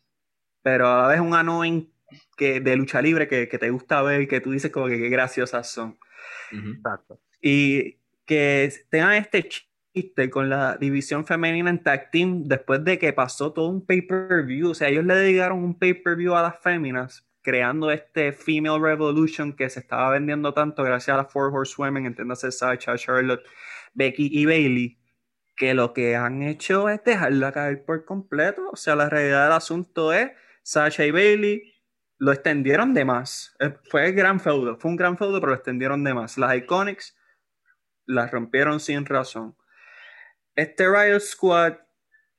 pero a la vez un annoying que, de lucha libre que, te gusta ver, que tú dices como que qué graciosas son. Exacto. Y que tengan este chiste con la división femenina en tag team después de que pasó todo un pay-per-view. O sea, ellos le dedicaron un pay-per-view a las féminas, creando este Female Revolution que se estaba vendiendo tanto gracias a las Four Horsewomen, entiéndase Sacha, Charlotte, Becky y Bailey, que lo que han hecho es dejarla caer por completo. O sea, la realidad del asunto es Sacha y Bailey lo extendieron de más. Eh, fue gran feudo, fue un gran feudo, pero lo extendieron de más. Las Iconics las rompieron sin razón. Este Riot Squad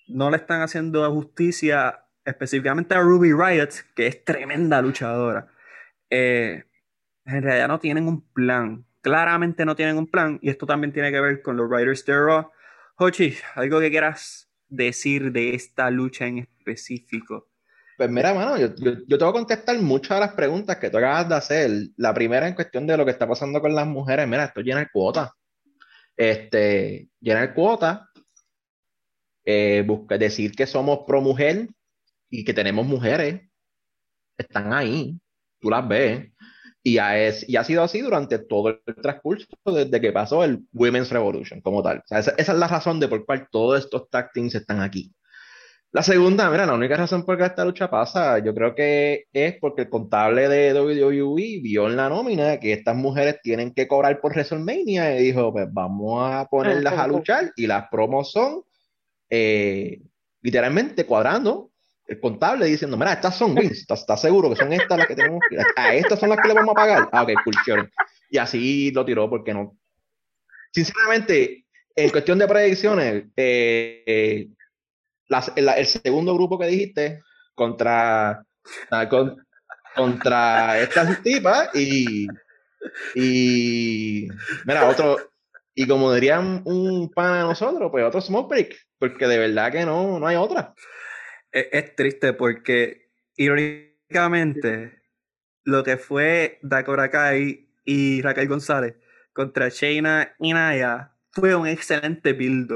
no le están haciendo justicia específicamente a Ruby Riot, que es tremenda luchadora. Eh, en realidad no tienen un plan. Claramente no tienen un plan. Y esto también tiene que ver con los Riders de Raw. Hochi, algo que quieras decir de esta lucha en específico. Pues mira, mano, yo, yo, te voy a contestar muchas de las preguntas que tú acabas de hacer. La primera en cuestión de lo que está pasando con las mujeres, mira, esto llena el cuota. Este, llena el cuota, eh, busca, decir que somos pro mujer y que tenemos mujeres, están ahí, tú las ves. Y ha, es, y ha sido así durante todo el transcurso desde que pasó el Women's Revolution como tal. esa, esa, es la razón de por cual todos estos tag teams están aquí. La segunda, mira, la única razón por la que esta lucha pasa, yo creo que es porque el contable de WWE vio en la nómina que estas mujeres tienen que cobrar por WrestleMania y dijo, pues vamos a ponerlas a luchar y las promos son eh, literalmente cuadrando el contable diciendo, mira, estas son wins, ¿estás, seguro que son estas las que tenemos. A estas son las que le vamos a pagar. Ah, ok, cool, Y así lo tiró porque no... Sinceramente, en cuestión de predicciones, eh, eh el, segundo grupo que dijiste contra, ah, contra estas tipas y, y mira, otro, y como dirían un pan a nosotros, pues otro smoke break, porque de verdad que no, no hay otra. Es, triste porque irónicamente lo que fue Dakota Kai y Raquel González contra Shayna y Naya fue un excelente build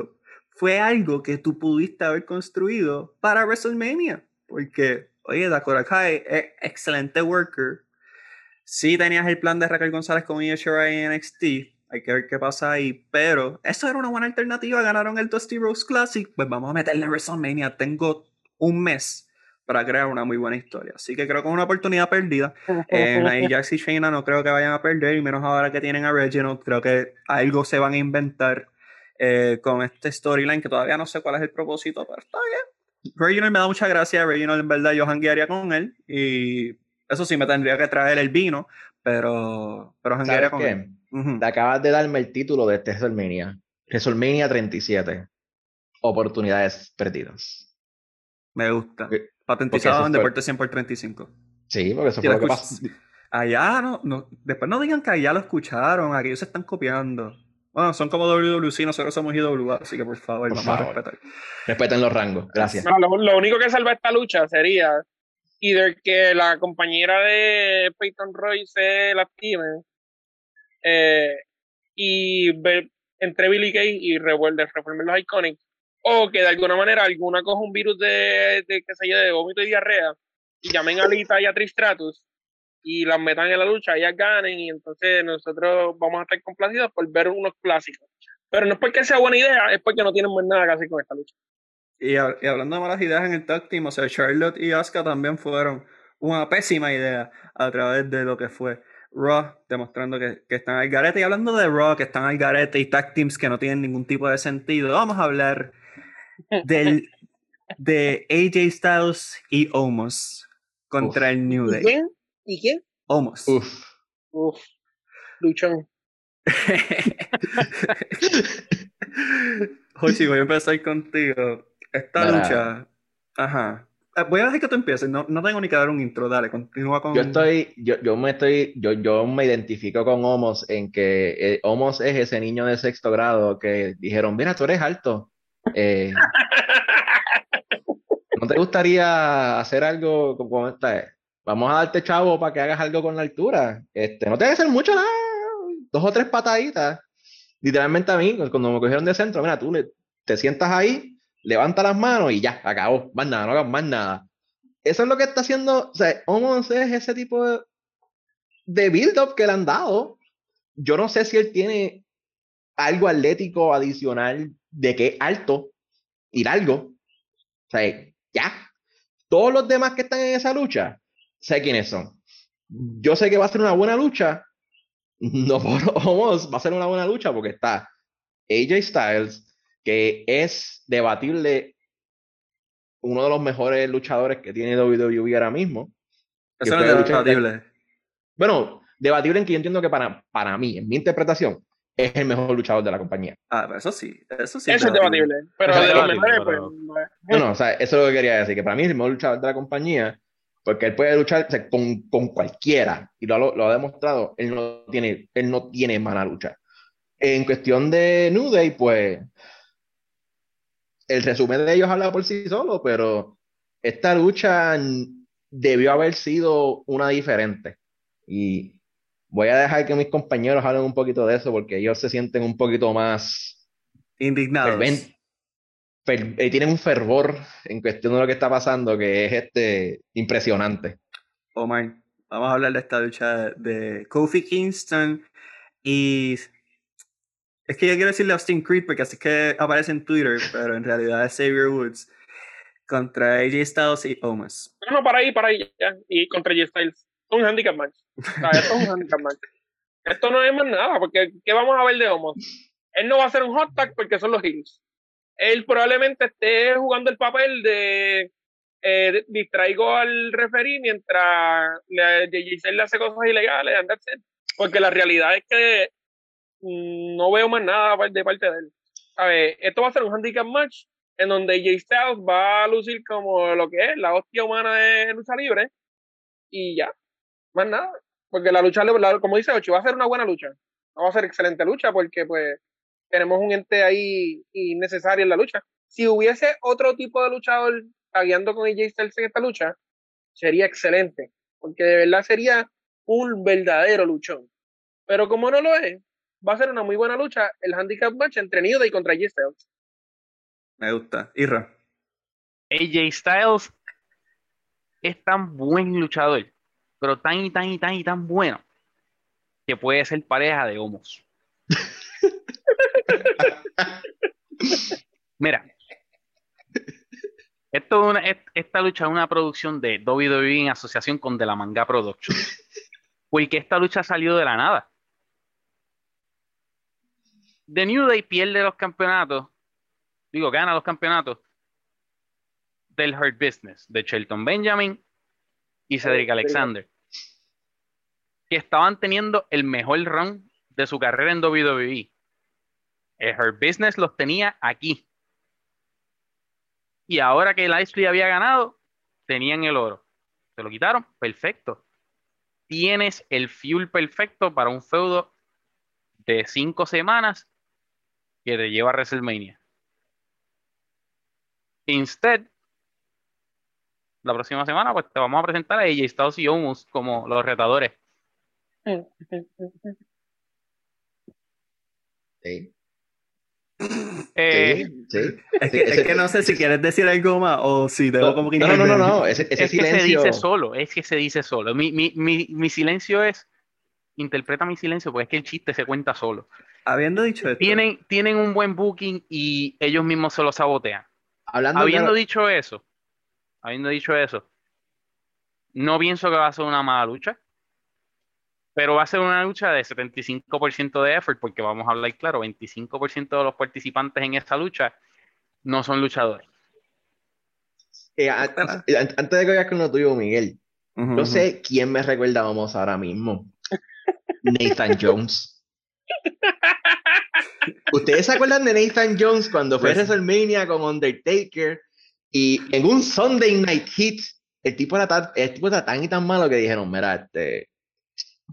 fue algo que tú pudiste haber construido para WrestleMania. Porque, oye, Dakota Kai es excelente worker. Sí tenías el plan de Raquel González con Io Shirai en NXT. Hay que ver qué pasa ahí. Pero eso era una buena alternativa. Ganaron el Dusty Rose Classic. Pues vamos a meterle a WrestleMania. Tengo un mes para crear una muy buena historia. Así que creo que es una oportunidad perdida. En ahí Jax y Shayna no creo que vayan a perder, y menos ahora que tienen a Reginald. Creo que algo se van a inventar eh, con este storyline que todavía no sé cuál es el propósito, pero está bien. Reginald me da mucha gracia, Reginald en verdad yo hanguearía con él y eso sí me tendría que traer el vino, pero, pero hanguearía con él. Te acabas de darme el título de este WrestleMania. WrestleMania 37. Oportunidades perdidas. Me gusta. Patentizado en Deporte 100 por 35. Sí, porque eso fue lo que pasó. Allá no, no, después no digan que allá lo escucharon, aquí ellos se están copiando. Bueno, son como WWC, nosotros somos IWA, así que por favor, vamos a respetar. Respeten los rangos, gracias. lo, único que salva esta lucha sería either que la compañera de Peyton Roy se lastime, eh, y ver entre Billy Kay y Revolver, Reformer los Iconics, o que de alguna manera alguna coja un virus de, de qué sé yo, de vómito y diarrea, y llamen a Lita y a Tristratus, y las metan en la lucha, ellas ganen, y entonces nosotros vamos a estar complacidos por ver unos clásicos. Pero no es porque sea buena idea, es porque no tienen nada que hacer con esta lucha. Y, hablando de malas ideas en el tag team, o sea, Charlotte y Asuka también fueron una pésima idea a través de lo que fue Raw, demostrando que, están al garete. Y hablando de Raw, que están al garete y tag teams que no tienen ningún tipo de sentido, vamos a hablar del, de AJ Styles y Omos contra el New Day. ¿Y quién? ¿Y quién? Omos. Uf. Uf. Luchón. Jochi, voy a empezar contigo. Esta lucha. Ajá. Eh, voy a dejar que tú empieces, no, no tengo ni que dar un intro, dale, continúa con... Yo estoy, yo, yo me estoy, yo, yo me identifico con Homos en que eh, Homos es ese niño de sexto grado que dijeron, mira, tú eres alto, eh, ¿no te gustaría hacer algo como esta? Vamos a darte chavo para que hagas algo con la altura, este, no te que hacer mucho nada, dos o tres pataditas, literalmente a mí, cuando me cogieron de centro, mira, tú te sientas ahí, levanta las manos y ya, acabó, más nada, no hagas más nada. Eso es lo que está haciendo, o sea, Omos es ese tipo de build-up que le han dado. Yo no sé si él tiene algo atlético adicional de que es alto y largo. O sea, ya. Todos los demás que están en esa lucha, sé quiénes son. Yo sé que va a ser una buena lucha. No por Omos, va a ser una buena lucha porque está AJ Styles, que es debatible uno de los mejores luchadores que tiene WWE ahora mismo. Eso no es debatible. Bueno, debatible en que yo entiendo que para, para mí, en mi interpretación, es el mejor luchador de la compañía. Ah, eso sí, eso sí. Eso es debatible. Pero de los mejores, pues. No, o sea, eso es lo que quería decir, que para mí es el mejor luchador de la compañía, porque él puede luchar con, con cualquiera, y lo, lo, ha demostrado, él no tiene, él no tiene mala lucha. En cuestión de New Day, pues el resumen de ellos habla por sí solo, pero esta lucha debió haber sido una diferente. Y voy a dejar que mis compañeros hablen un poquito de eso porque ellos se sienten un poquito más indignados. Eh, tienen un fervor en cuestión de lo que está pasando que es este impresionante. Oh my. Vamos a hablar de esta lucha de Kofi Kingston y es que yo quiero decirle Austin Creed porque así que aparece en Twitter, pero en realidad es Xavier Woods contra AJ Styles y Omos. No, no, para ahí, para ahí, ya. Y contra AJ Styles. Un handicap match. esto es un handicap match. Esto no es más nada, porque ¿qué vamos a ver de Omos? Él no va a hacer un hot tag porque son los heels. Él probablemente esté jugando el papel de, eh, distraigo al referee mientras le, le hace cosas ilegales, porque la realidad es que no veo más nada de parte de él. A ver, esto va a ser un handicap match en donde Jay Styles va a lucir como lo que es la hostia humana de lucha libre y ya, más nada. Porque la lucha, como dice Ocho, va a ser una buena lucha. No va a ser excelente lucha porque pues tenemos un ente ahí innecesario en la lucha. Si hubiese otro tipo de luchador guiando con AJ Styles en esta lucha, sería excelente. Porque de verdad sería un verdadero luchón. Pero como no lo es, va a ser una muy buena lucha el handicap match entre New Day contra AJ Styles. Me gusta. Irra. AJ Styles es tan buen luchador, pero tan y tan y tan y tan bueno que puede ser pareja de homos. Mira, esto una, esta lucha es una producción de WWE en asociación con De La Manga Productions. Porque esta lucha salió de la nada. The New Day pierde los campeonatos, digo, gana los campeonatos del Hurt Business, de Shelton Benjamin y Cedric Alexander, que estaban teniendo el mejor run de su carrera en WWE. El Hurt Business los tenía aquí. Y ahora que el Ice había ganado, tenían el oro. Se lo quitaron, perfecto. Tienes el fuel perfecto para un feudo de cinco semanas que te lleva a WrestleMania. Instead, la próxima semana, pues te vamos a presentar a AJ Styles y Omos como los retadores. Sí. Eh, sí, sí. Es, que, ese- es que no sé si quieres decir algo más o si debo No, como que no, no, no, no, ese, ese es que se dice solo, es que se dice solo. Mi, mi, mi, mi silencio es, interpreta mi silencio porque es que el chiste se cuenta solo. Habiendo dicho esto, Tienen, tienen un buen booking y ellos mismos se lo sabotean. Hablando Habiendo dicho eso, habiendo dicho eso, no pienso que va a ser una mala lucha, pero va a ser una lucha de 75% de effort, porque vamos a hablar claro, 25% de los participantes en esta lucha no son luchadores. eh, eh, an- antes de que vayas con lo tuyo, Miguel, Ujú, no sé quién me recuerda vamos ahora mismo. Nathan Jones. ¿Ustedes se acuerdan de Nathan Jones cuando fue a Pues- WrestleMania con Undertaker? Y en un Sunday Night Hit, el tipo era tan, el tipo era tan y tan malo que dijeron, mira, este,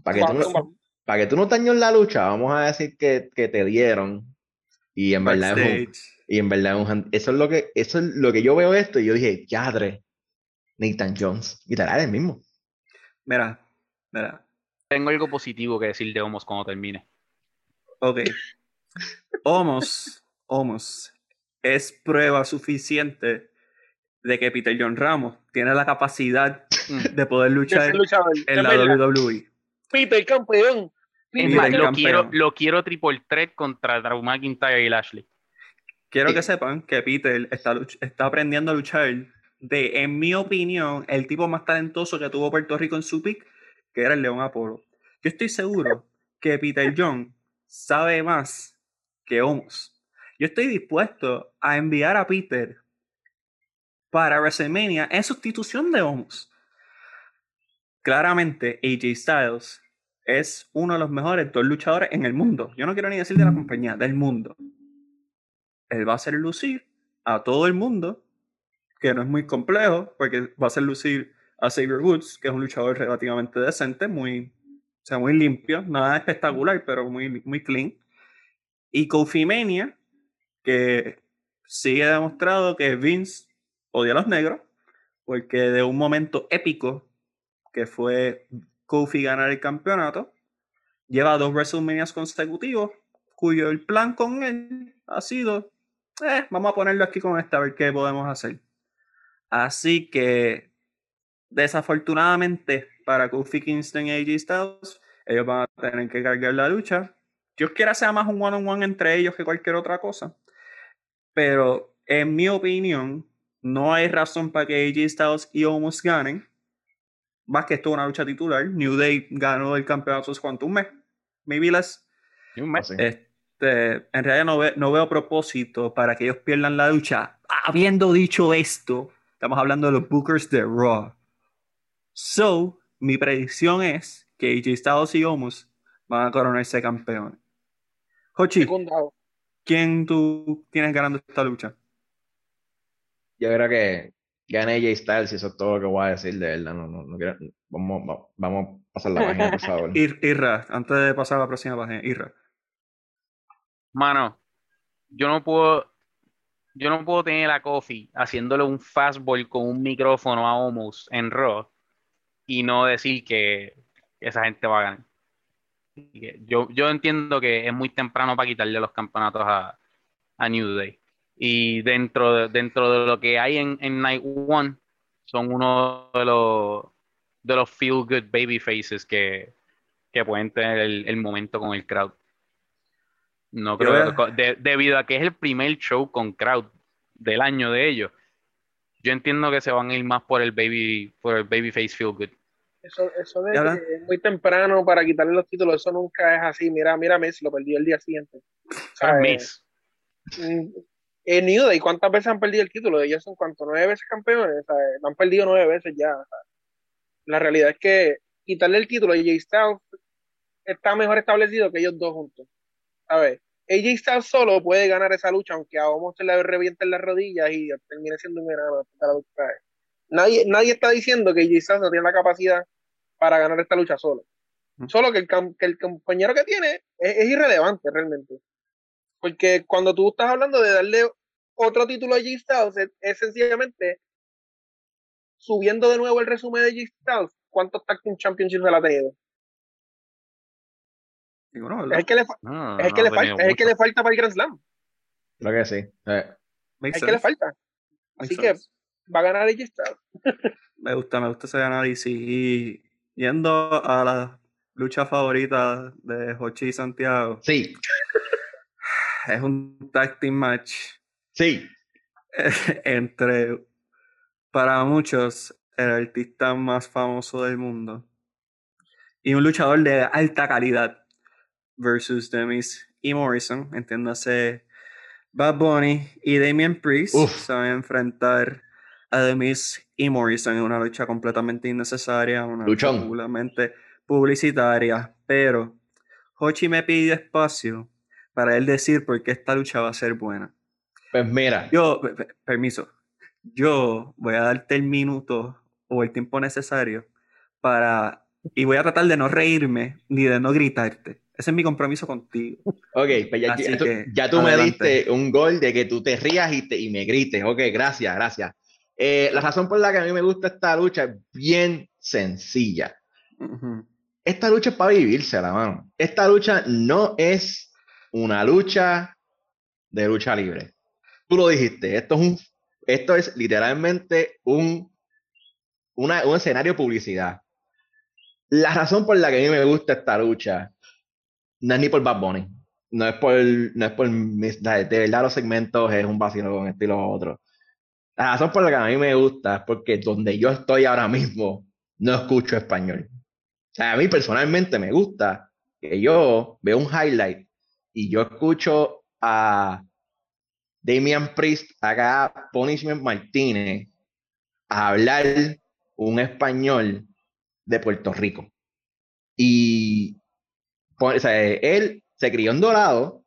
para que, tú no, para que tú no dañes la lucha, vamos a decir que, que te dieron. Y en verdad es un, y en verdad es un hand- eso es lo que, eso es lo que yo veo esto y yo dije, yadre, Nathan Jones. Y tal, el mismo. Mira, mira. Tengo algo positivo que decir de Homos cuando termine. Ok. Homos, Homos es prueba suficiente de que Peter John Ramos tiene la capacidad Mm. de poder luchar en la. WWE. Peter, campeón. Es Mira, más, el lo campeón. quiero, lo quiero triple threat contra Drew McIntyre y Lashley. Quiero Sí. que sepan que Peter está aprendiendo a luchar de, en mi opinión, el tipo más talentoso que tuvo Puerto Rico en su pick, que era el León Apolo. Yo estoy seguro que Peter John sabe más que Homos. Yo estoy dispuesto a enviar a Peter para WrestleMania en sustitución de Homos. Claramente, AJ Styles es uno de los mejores dos luchadores en el mundo. Yo no quiero ni decir de la compañía, del mundo. Él va a hacer lucir a todo el mundo, que no es muy complejo, porque va a hacer lucir a Xavier Woods, que es un luchador relativamente decente, muy, o sea, muy limpio, nada espectacular, pero muy, muy clean. Y Kofi Mania, que sigue demostrado que Vince odia a los negros, porque de un momento épico que fue Kofi ganar el campeonato, lleva dos WrestleManias consecutivos, cuyo el plan con él ha sido, eh, vamos a ponerlo aquí con esta, a ver qué podemos hacer. Así que, desafortunadamente, para Kofi Kingston y AJ Styles, ellos van a tener que cargar la lucha. Yo quiera sea más un one-on-one entre ellos que cualquier otra cosa. Pero, en mi opinión, no hay razón para que AJ Styles y Omos ganen. Más que esto es una lucha titular. New Day ganó el campeonato hace cuánto, un mes. Maybe less. Y un mes. Así. Este, en realidad no, ve- no veo propósito para que ellos pierdan la lucha. Habiendo dicho esto, estamos hablando de los Bookers de Raw. So, mi predicción es que AJ Styles y Omos van a coronarse campeones. Hochi. ¿quién tú tienes ganando esta lucha? Yo creo que gane AJ Styles y eso es todo lo que voy a decir de verdad. No, no, no quiero- vamos, va- vamos a pasar la página, por favor. Ir- Irra, antes de pasar a la próxima página, Irra. Mano, yo no puedo, yo no puedo tener a Kofi haciéndole un fastball con un micrófono a Homos en Raw y no decir que esa gente va a ganar. Yo, yo entiendo que es muy temprano para quitarle los campeonatos a, a New Day. Y dentro de, dentro de lo que hay en, en Night One, son uno de los, de los feel good baby faces que, que pueden tener el, el momento con el crowd. No creo que, de- debido a que es el primer show con crowd del año de ellos, yo entiendo que se van a ir más por el baby, por el babyface feel good. Eso, eso de que es muy temprano para quitarle los títulos, eso nunca es así. Mira, mira, Messi lo perdió el día siguiente. Es ¿Sabes? Miss. En New Day, ¿cuántas veces han perdido el título? Ellos son cuánto, nueve veces campeones, ¿sabes? Han perdido nueve veces ya. ¿sabes? La realidad es que quitarle el título a AJ Styles está mejor establecido que ellos dos juntos. ¿Sabes? AJ Styles solo puede ganar esa lucha, aunque a Omos se le revienten las rodillas y termine siendo un enano. Nadie, nadie está diciendo que AJ Styles no tiene la capacidad para ganar esta lucha solo. Mm. Solo que el, cam- que el compañero que tiene es, es irrelevante realmente. Porque cuando tú estás hablando de darle otro título a G Styles, es, es sencillamente subiendo de nuevo el resumen de G Styles. ¿Cuántos Tag Team Championships él ha tenido? Ninguno, Es ¿verdad? el que le, fa- No, es el que le falta, tenido es el que mucho. le falta para el Grand Slam. Creo que sí. Eh, Es el que le sense, falta. makes Así que sense. va a ganar AJ Styles. Me gusta, me gusta ese análisis. Y yendo a la lucha favorita de Hochi y Santiago, sí, es un tag team match sí. entre, para muchos, el artista más famoso del mundo y un luchador de alta calidad versus The Miz y Morrison, entiéndase Bad Bunny y Damian Priest Uf. se van a enfrentar a The Miz y Morrison en una lucha completamente innecesaria, una lucha puramente publicitaria, pero Hochi me pide espacio para él decir por qué esta lucha va a ser buena. Pues mira, Yo, pe- pe- permiso, yo voy a darte el minuto o el tiempo necesario para, y voy a tratar de no reírme ni de no gritarte. Ese es mi compromiso contigo. ok, pues ya, ya tú, que, ya tú me diste un gol de que tú te rías y, te- y me grites. Ok, gracias, gracias. Eh, la razón por la que a mí me gusta esta lucha es bien sencilla. Esta lucha es para vivirse, la mano. Esta lucha no es una lucha de lucha libre. Tú lo dijiste, esto es un, esto es literalmente un, una- un escenario publicidad. La razón por la que a mí me gusta esta lucha no es ni por Bad Bunny, no es por, no es por mis- de de verdad los segmentos es un vacío con esto y lo otro. La razón por la que a mí me gusta es porque donde yo estoy ahora mismo no escucho español. O sea, a mí personalmente me gusta que yo veo un highlight y yo escucho a Damian Priest, acá Punishment Martínez, hablar un español de Puerto Rico. Y pues, o sea, él se crió en Dorado,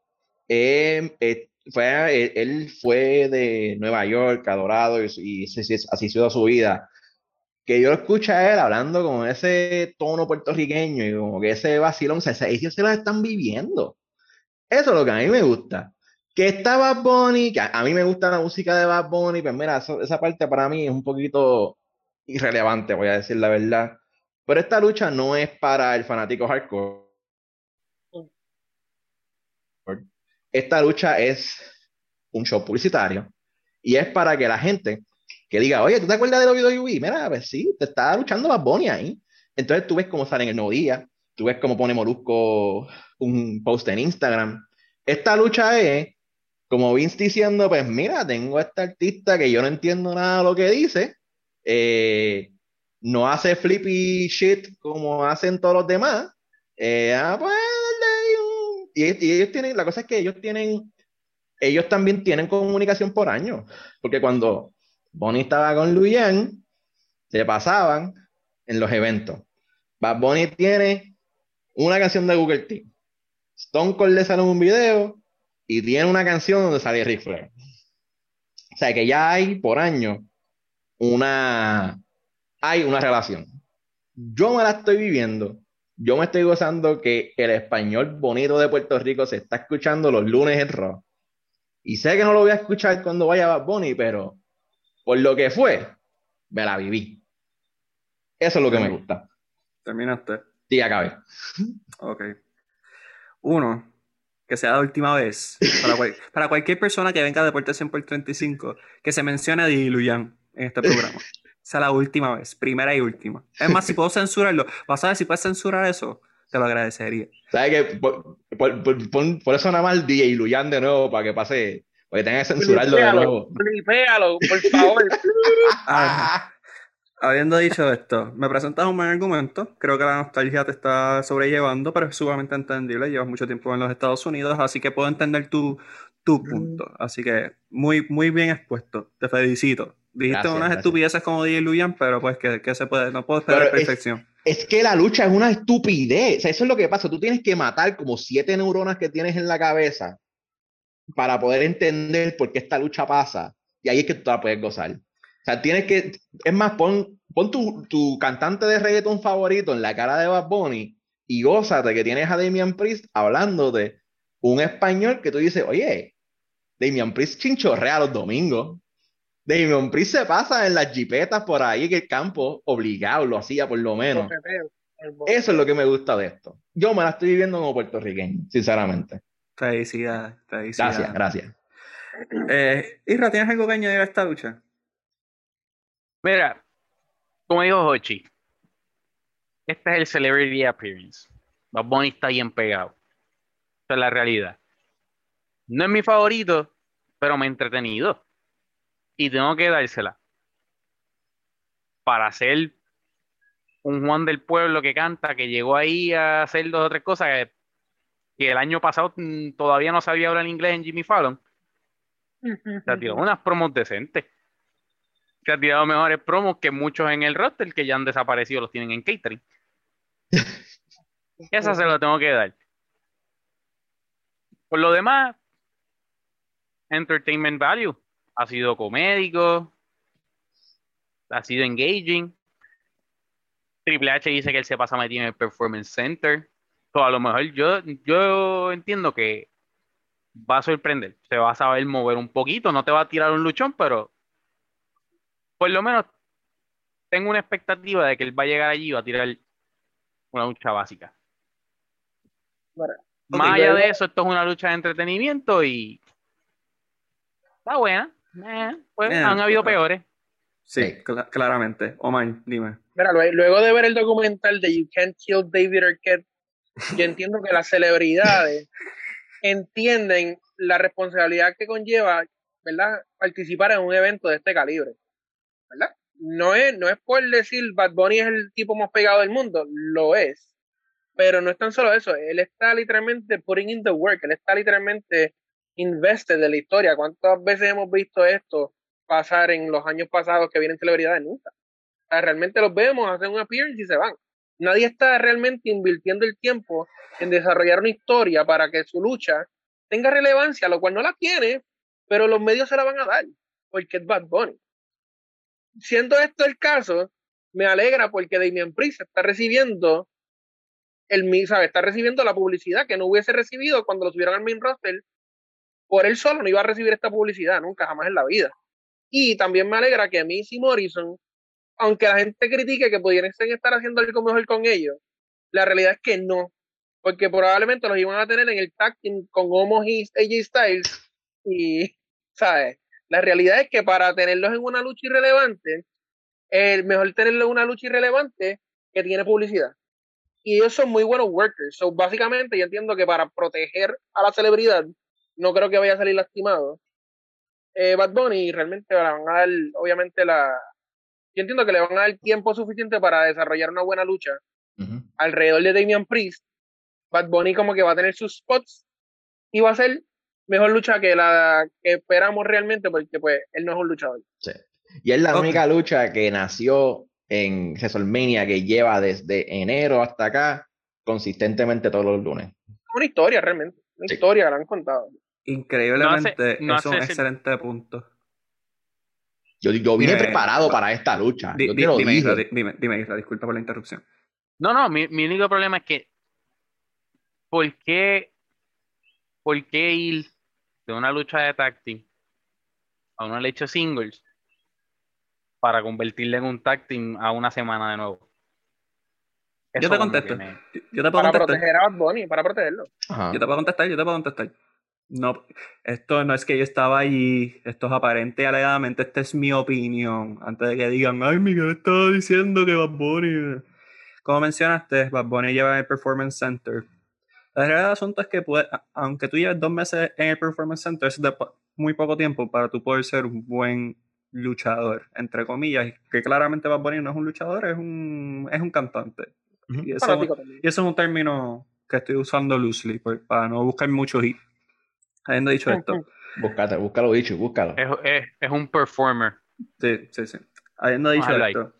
eh, fue, él, él fue de Nueva York a Dorado y, y así, así- sido su vida que yo lo escucho a él hablando con ese tono puertorriqueño y como que ese vacilón, o sea, ellos se lo están viviendo. Eso es lo que a mí me gusta. Que está Bad Bunny, que a, a mí me gusta la música de Bad Bunny, pues mira, esa parte para mí es un poquito irrelevante, voy a decir la verdad. Pero esta lucha no es para el fanático hardcore. Esta lucha es un show publicitario y es para que la gente que diga, oye, ¿tú te acuerdas de WWE? Mira, pues sí, te está luchando Bad Bunny ahí. Entonces tú ves cómo sale en el nuevo día, tú ves cómo pone Molusco un post en Instagram. Esta lucha es como Vince diciendo, pues mira, tengo a este artista que yo no entiendo nada de lo que dice, eh, no hace flippy shit como hacen todos los demás. Eh, ah, pues, y, y ellos tienen, la cosa es que ellos tienen, ellos también tienen comunicación por años, porque cuando Bonnie estaba con Luyan, se pasaban en los eventos. Bad Bunny tiene una canción de Google T. Stone Cold le sale un video y tiene una canción donde sale Ric Flair. O sea que ya hay por año una, hay una relación. Yo me la estoy viviendo. Yo me estoy gozando que el español bonito de Puerto Rico se está escuchando los lunes en Raw. Y sé que no lo voy a escuchar cuando vaya a Bad Bunny, pero por lo que fue, me la viví. Eso es lo que me gusta. Terminaste. Sí, acabé. Ok. Uno, que sea la última vez, para, cual- para cualquier persona que venga de Puerto 100 por 35, que se mencione a Didi Luyan en este programa. sea la última vez, primera y última. Es más, si puedo censurarlo, vas a ver si puedes censurar eso, te lo agradecería. ¿Sabes qué? Por, por- por- por- eso nada más el DJ Luyan de nuevo para que pase, para que tengan que censurarlo de nuevo. blipéalo, por favor. Ah, habiendo dicho esto, me presentas un buen argumento. Creo que la nostalgia te está sobrellevando, pero es sumamente entendible. Llevas mucho tiempo en los Estados Unidos, así que puedo entender tu, tu punto. Así que muy, muy bien expuesto. Te felicito. Dijiste Gracias, unas gracias. estupideces como DJ Luyan, pero pues que, que se puede, no puedo esperar Pero es- perfección. Es que la lucha es una estupidez. O sea, eso es lo que pasa. Tú tienes que matar como siete neuronas que tienes en la cabeza para poder entender por qué esta lucha pasa. Y ahí es que tú la puedes gozar. O sea, tienes que. Es más, pon, pon tu, tu cantante de reggaeton favorito en la cara de Bad Bunny y gózate que tienes a Damian Priest hablando de un español que tú dices, oye, Damian Priest chinchorrea los domingos. Damian Priest se pasa en las jipetas por ahí en el campo, obligado, lo hacía por lo menos. Eso es lo que me gusta de esto. Yo me la estoy viviendo como puertorriqueño, sinceramente. Felicidades, felicidades. Gracias, gracias. Eh, Isra, ¿tienes algo que añadir a esta lucha? Mira, como dijo Hochi, este es el Celebrity Appearance. Bad Bunny está bien pegado. Esa es la realidad. No es mi favorito, pero me he entretenido. Y tengo que dársela. Para ser un Juan del Pueblo que canta, que llegó ahí a hacer dos o tres cosas que, que el año pasado todavía no sabía hablar inglés en Jimmy Fallon. Se ha tirado unas promos decentes. Se ha tirado mejores promos que muchos en el roster que ya han desaparecido, los tienen en catering. Esa se la tengo que dar. Por lo demás, entertainment value. Ha sido comédico, ha sido engaging. Triple H dice que él se pasa metido en el Performance Center. So, a lo mejor yo, yo entiendo que va a sorprender. Se va a saber mover un poquito. No te va a tirar un luchón, pero por lo menos tengo una expectativa de que él va a llegar allí y va a tirar una lucha básica. Bueno, Más allá de eso, esto es una lucha de entretenimiento y está buena. Eh, pues, Eh, han habido peores. Sí, cla- claramente. Omar, dime. Mira, lue- luego de ver el documental de You Can't Kill David Arquette, yo entiendo que las celebridades entienden la responsabilidad que conlleva, ¿verdad? Participar en un evento de este calibre, No es, no es por decir Bad Bunny es el tipo más pegado del mundo, lo es. Pero no es tan solo eso, él está literalmente putting in the work, él está literalmente invested de la historia. ¿Cuántas veces hemos visto esto pasar en los años pasados que vienen celebridades? Nunca. O realmente los vemos, hacen un appearance y se van. Nadie está realmente invirtiendo el tiempo en desarrollar una historia para que su lucha tenga relevancia, lo cual no la tiene, pero los medios se la van a dar, porque es Bad Bunny. Siendo esto el caso, me alegra porque Damian Priest está recibiendo el ¿sabe? está recibiendo la publicidad que no hubiese recibido cuando lo subieron al main roster. Por él solo no iba a recibir esta publicidad, nunca, jamás en la vida. Y también me alegra que Missy Morrison, aunque la gente critique que pudieran estar haciendo algo mejor con ellos, la realidad es que no. Porque probablemente los iban a tener en el tag team con Homo y AJ Styles. Y, ¿sabes? La realidad es que para tenerlos en una lucha irrelevante, es mejor tenerlos en una lucha irrelevante que tiene publicidad. Y ellos son muy buenos workers. So, básicamente, yo entiendo que para proteger a la celebridad, no creo que vaya a salir lastimado. Eh, Bad Bunny realmente le van a dar, obviamente, la. Yo entiendo que le van a dar tiempo suficiente para desarrollar una buena lucha alrededor de Damian Priest. Bad Bunny como que va a tener sus spots y va a ser mejor lucha que la que esperamos realmente porque pues él no es un luchador. Sí. Y es la única lucha que nació en WrestleMania que lleva desde enero hasta acá consistentemente todos los lunes. Una historia realmente, una Sí. historia, la han contado. Increíblemente, no es un hace- excelente punto. Yo, yo vine Dime, preparado para esta lucha. Di- yo di- te lo dime, dije. Di- dime, dime, Isra, disculpa por la interrupción. No, no, mi, mi único problema es que ¿por qué, por qué ir de una lucha de tag team a una lucha singles para convertirla en un tag team a una semana de nuevo? Yo te contesto. Yo te puedo Para contestar. proteger a Bad Bunny, para protegerlo. Ajá. Yo te puedo contestar, yo te puedo contestar. No, esto no es que yo estaba allí, esto es aparente y alegadamente, esta es mi opinión. Antes de que digan, ay, Miguel estaba diciendo que Bad Bunny. Como mencionaste, Bad Bunny lleva en el Performance Center. La realidad del asunto es que, puede- a- aunque tú lleves dos meses en el Performance Center, es de muy poco tiempo para tú poder ser un buen luchador, entre comillas. Que claramente Bad Bunny no es un luchador, es un, es un cantante. Y eso, y es un término que estoy usando loosely para no buscar mucho hit. Habiendo dicho esto, Búscate, búscalo, bicho, búscalo. es, es- es un performer. sí, sí, sí. Habiendo dicho esto,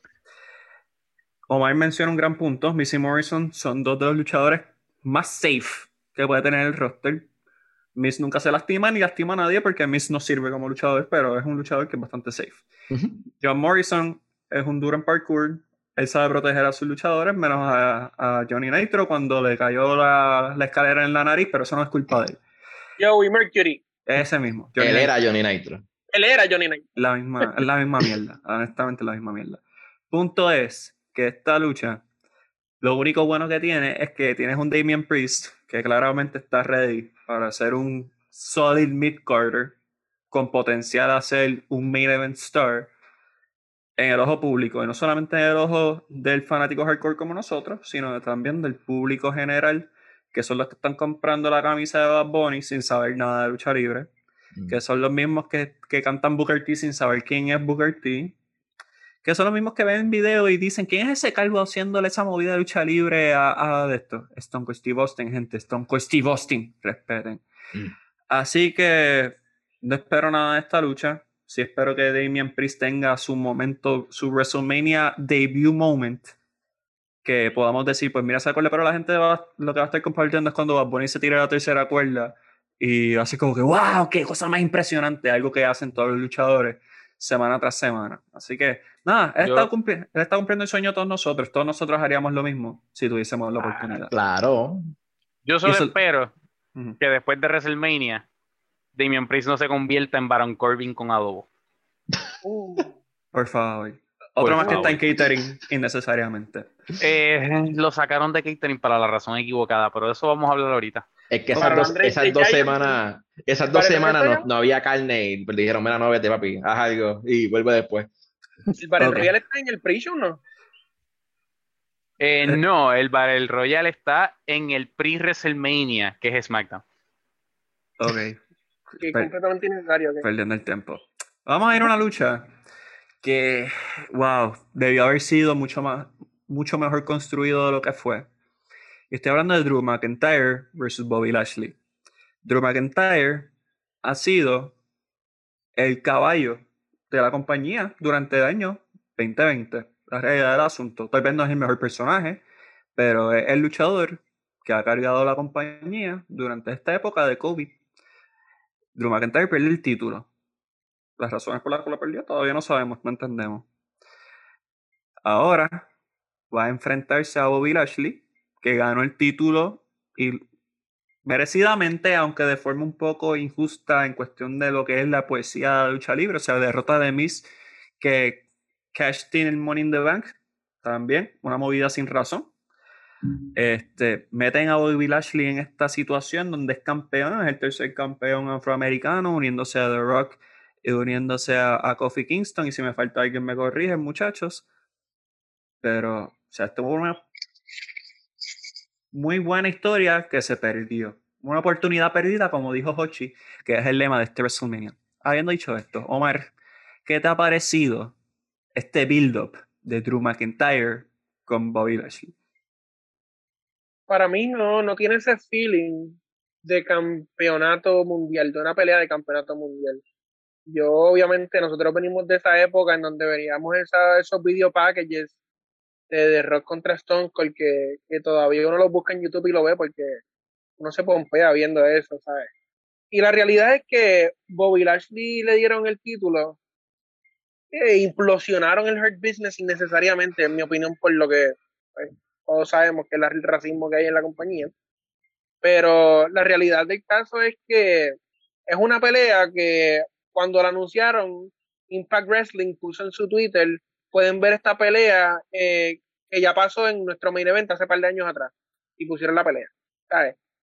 Omar menciona un gran punto. Missy Morrison son dos de los luchadores más safe que puede tener el roster. Miss nunca se lastima ni lastima a nadie porque Miss no sirve como luchador, pero es un luchador que es bastante safe. John Morrison es un duro en parkour. Él sabe proteger a sus luchadores, menos a, a Johnny Nitro cuando le cayó la, la escalera en la nariz, pero eso no es culpa de él. Joey Mercury. Ese mismo. Johnny Él Nitro. era Johnny Nitro. Él era Johnny Knight. La misma, es la misma mierda. Honestamente, la misma mierda. Punto es que esta lucha Lo único bueno que tiene es que tienes un Damian Priest que claramente está ready para ser un solid mid-carter con potencial a ser un main event star en el ojo público, y no solamente en el ojo del fanático hardcore como nosotros, sino también del público general, que son los que están comprando la camisa de Bad Bunny sin saber nada de lucha libre, Mm. que son los mismos que, que cantan Booker T sin saber quién es Booker T, que son los mismos que ven video y dicen, ¿quién es ese calvo haciéndole esa movida de lucha libre a, a esto? Stone Cold Steve Austin, gente, Stone Cold Steve Austin, respeten. Mm. Así que no espero nada de esta lucha. Sí espero que Damian Priest tenga su momento, su WrestleMania debut moment. Que podamos decir, pues mira, se acuerda, pero la gente va- lo que va a estar compartiendo es cuando Bad Bunny se tira la tercera cuerda y así como que, wow, qué cosa más impresionante, algo que hacen todos los luchadores semana tras semana. Así que, nada, él, Yo- está, cumpli- él está cumpliendo el sueño de todos nosotros. Todos nosotros haríamos lo mismo si tuviésemos la Ah, oportunidad. Claro. Yo solo eso- espero que después de WrestleMania, Damian Priest no se convierta en Baron Corbin con adobo. Uh, Por favor. Otro más que está en catering innecesariamente. Eh, lo sacaron de catering para la razón equivocada, pero de eso vamos a hablar ahorita. Es que Para esas dos, esas semanas, esas dos ¿Para semanas no, no había carne y dijeron, mira, no vete, papi, haz algo y vuelve después. el Battle Ok. Royale está en el pre-show, ¿no? Eh, no, el Battle Royale está en el pre-WrestleMania, que es SmackDown. Ok, Que es Per- completamente innecesario. que- perdiendo el tiempo. Vamos a ir a una lucha que, wow, debió haber sido mucho más, mucho mejor construido de lo que fue. Estoy hablando de Drew McIntyre versus Bobby Lashley. Drew McIntyre ha sido el caballo de la compañía durante el año 2020. La realidad del asunto. Tal vez no es el mejor personaje, pero es el luchador que ha cargado la compañía durante esta época de COVID. Drew McIntyre perdió el título. Las razones por las que lo perdió todavía no sabemos, no entendemos. Ahora va a enfrentarse a Bobby Lashley, que ganó el título y merecidamente, aunque de forma un poco injusta en cuestión de lo que es la poesía de la lucha libre, o sea, derrota de Miz que cashed in el Money in the Bank, también, una movida sin razón. Este, meten a Bobby Lashley en esta situación donde es campeón, es el tercer campeón afroamericano, uniéndose a The Rock y uniéndose a, a Kofi Kingston. Y si me falta alguien, me corrigen, muchachos. Pero, o sea, esto fue una muy buena historia que se perdió. Una oportunidad perdida, como dijo Hochi, que es el lema de este WrestleMania. Habiendo dicho esto, Omar, ¿qué te ha parecido este build-up de Drew McIntyre con Bobby Lashley? Para mí no, no tiene ese feeling de campeonato mundial, de una pelea de campeonato mundial. Yo, obviamente, nosotros venimos de esa época en donde veníamos esa, esos video packages de, Rock contra Stone Cold que, todavía uno los busca en YouTube y lo ve porque uno se pompea viendo eso, ¿sabes? Y la realidad es que Bobby Lashley le dieron el título e implosionaron el Hurt Business innecesariamente, en mi opinión, por lo que pues, todos sabemos que es el racismo que hay en la compañía. Pero la realidad del caso es que es una pelea que cuando la anunciaron, Impact Wrestling puso en su Twitter, pueden ver esta pelea eh, que ya pasó en nuestro main event hace par de años atrás y pusieron la pelea.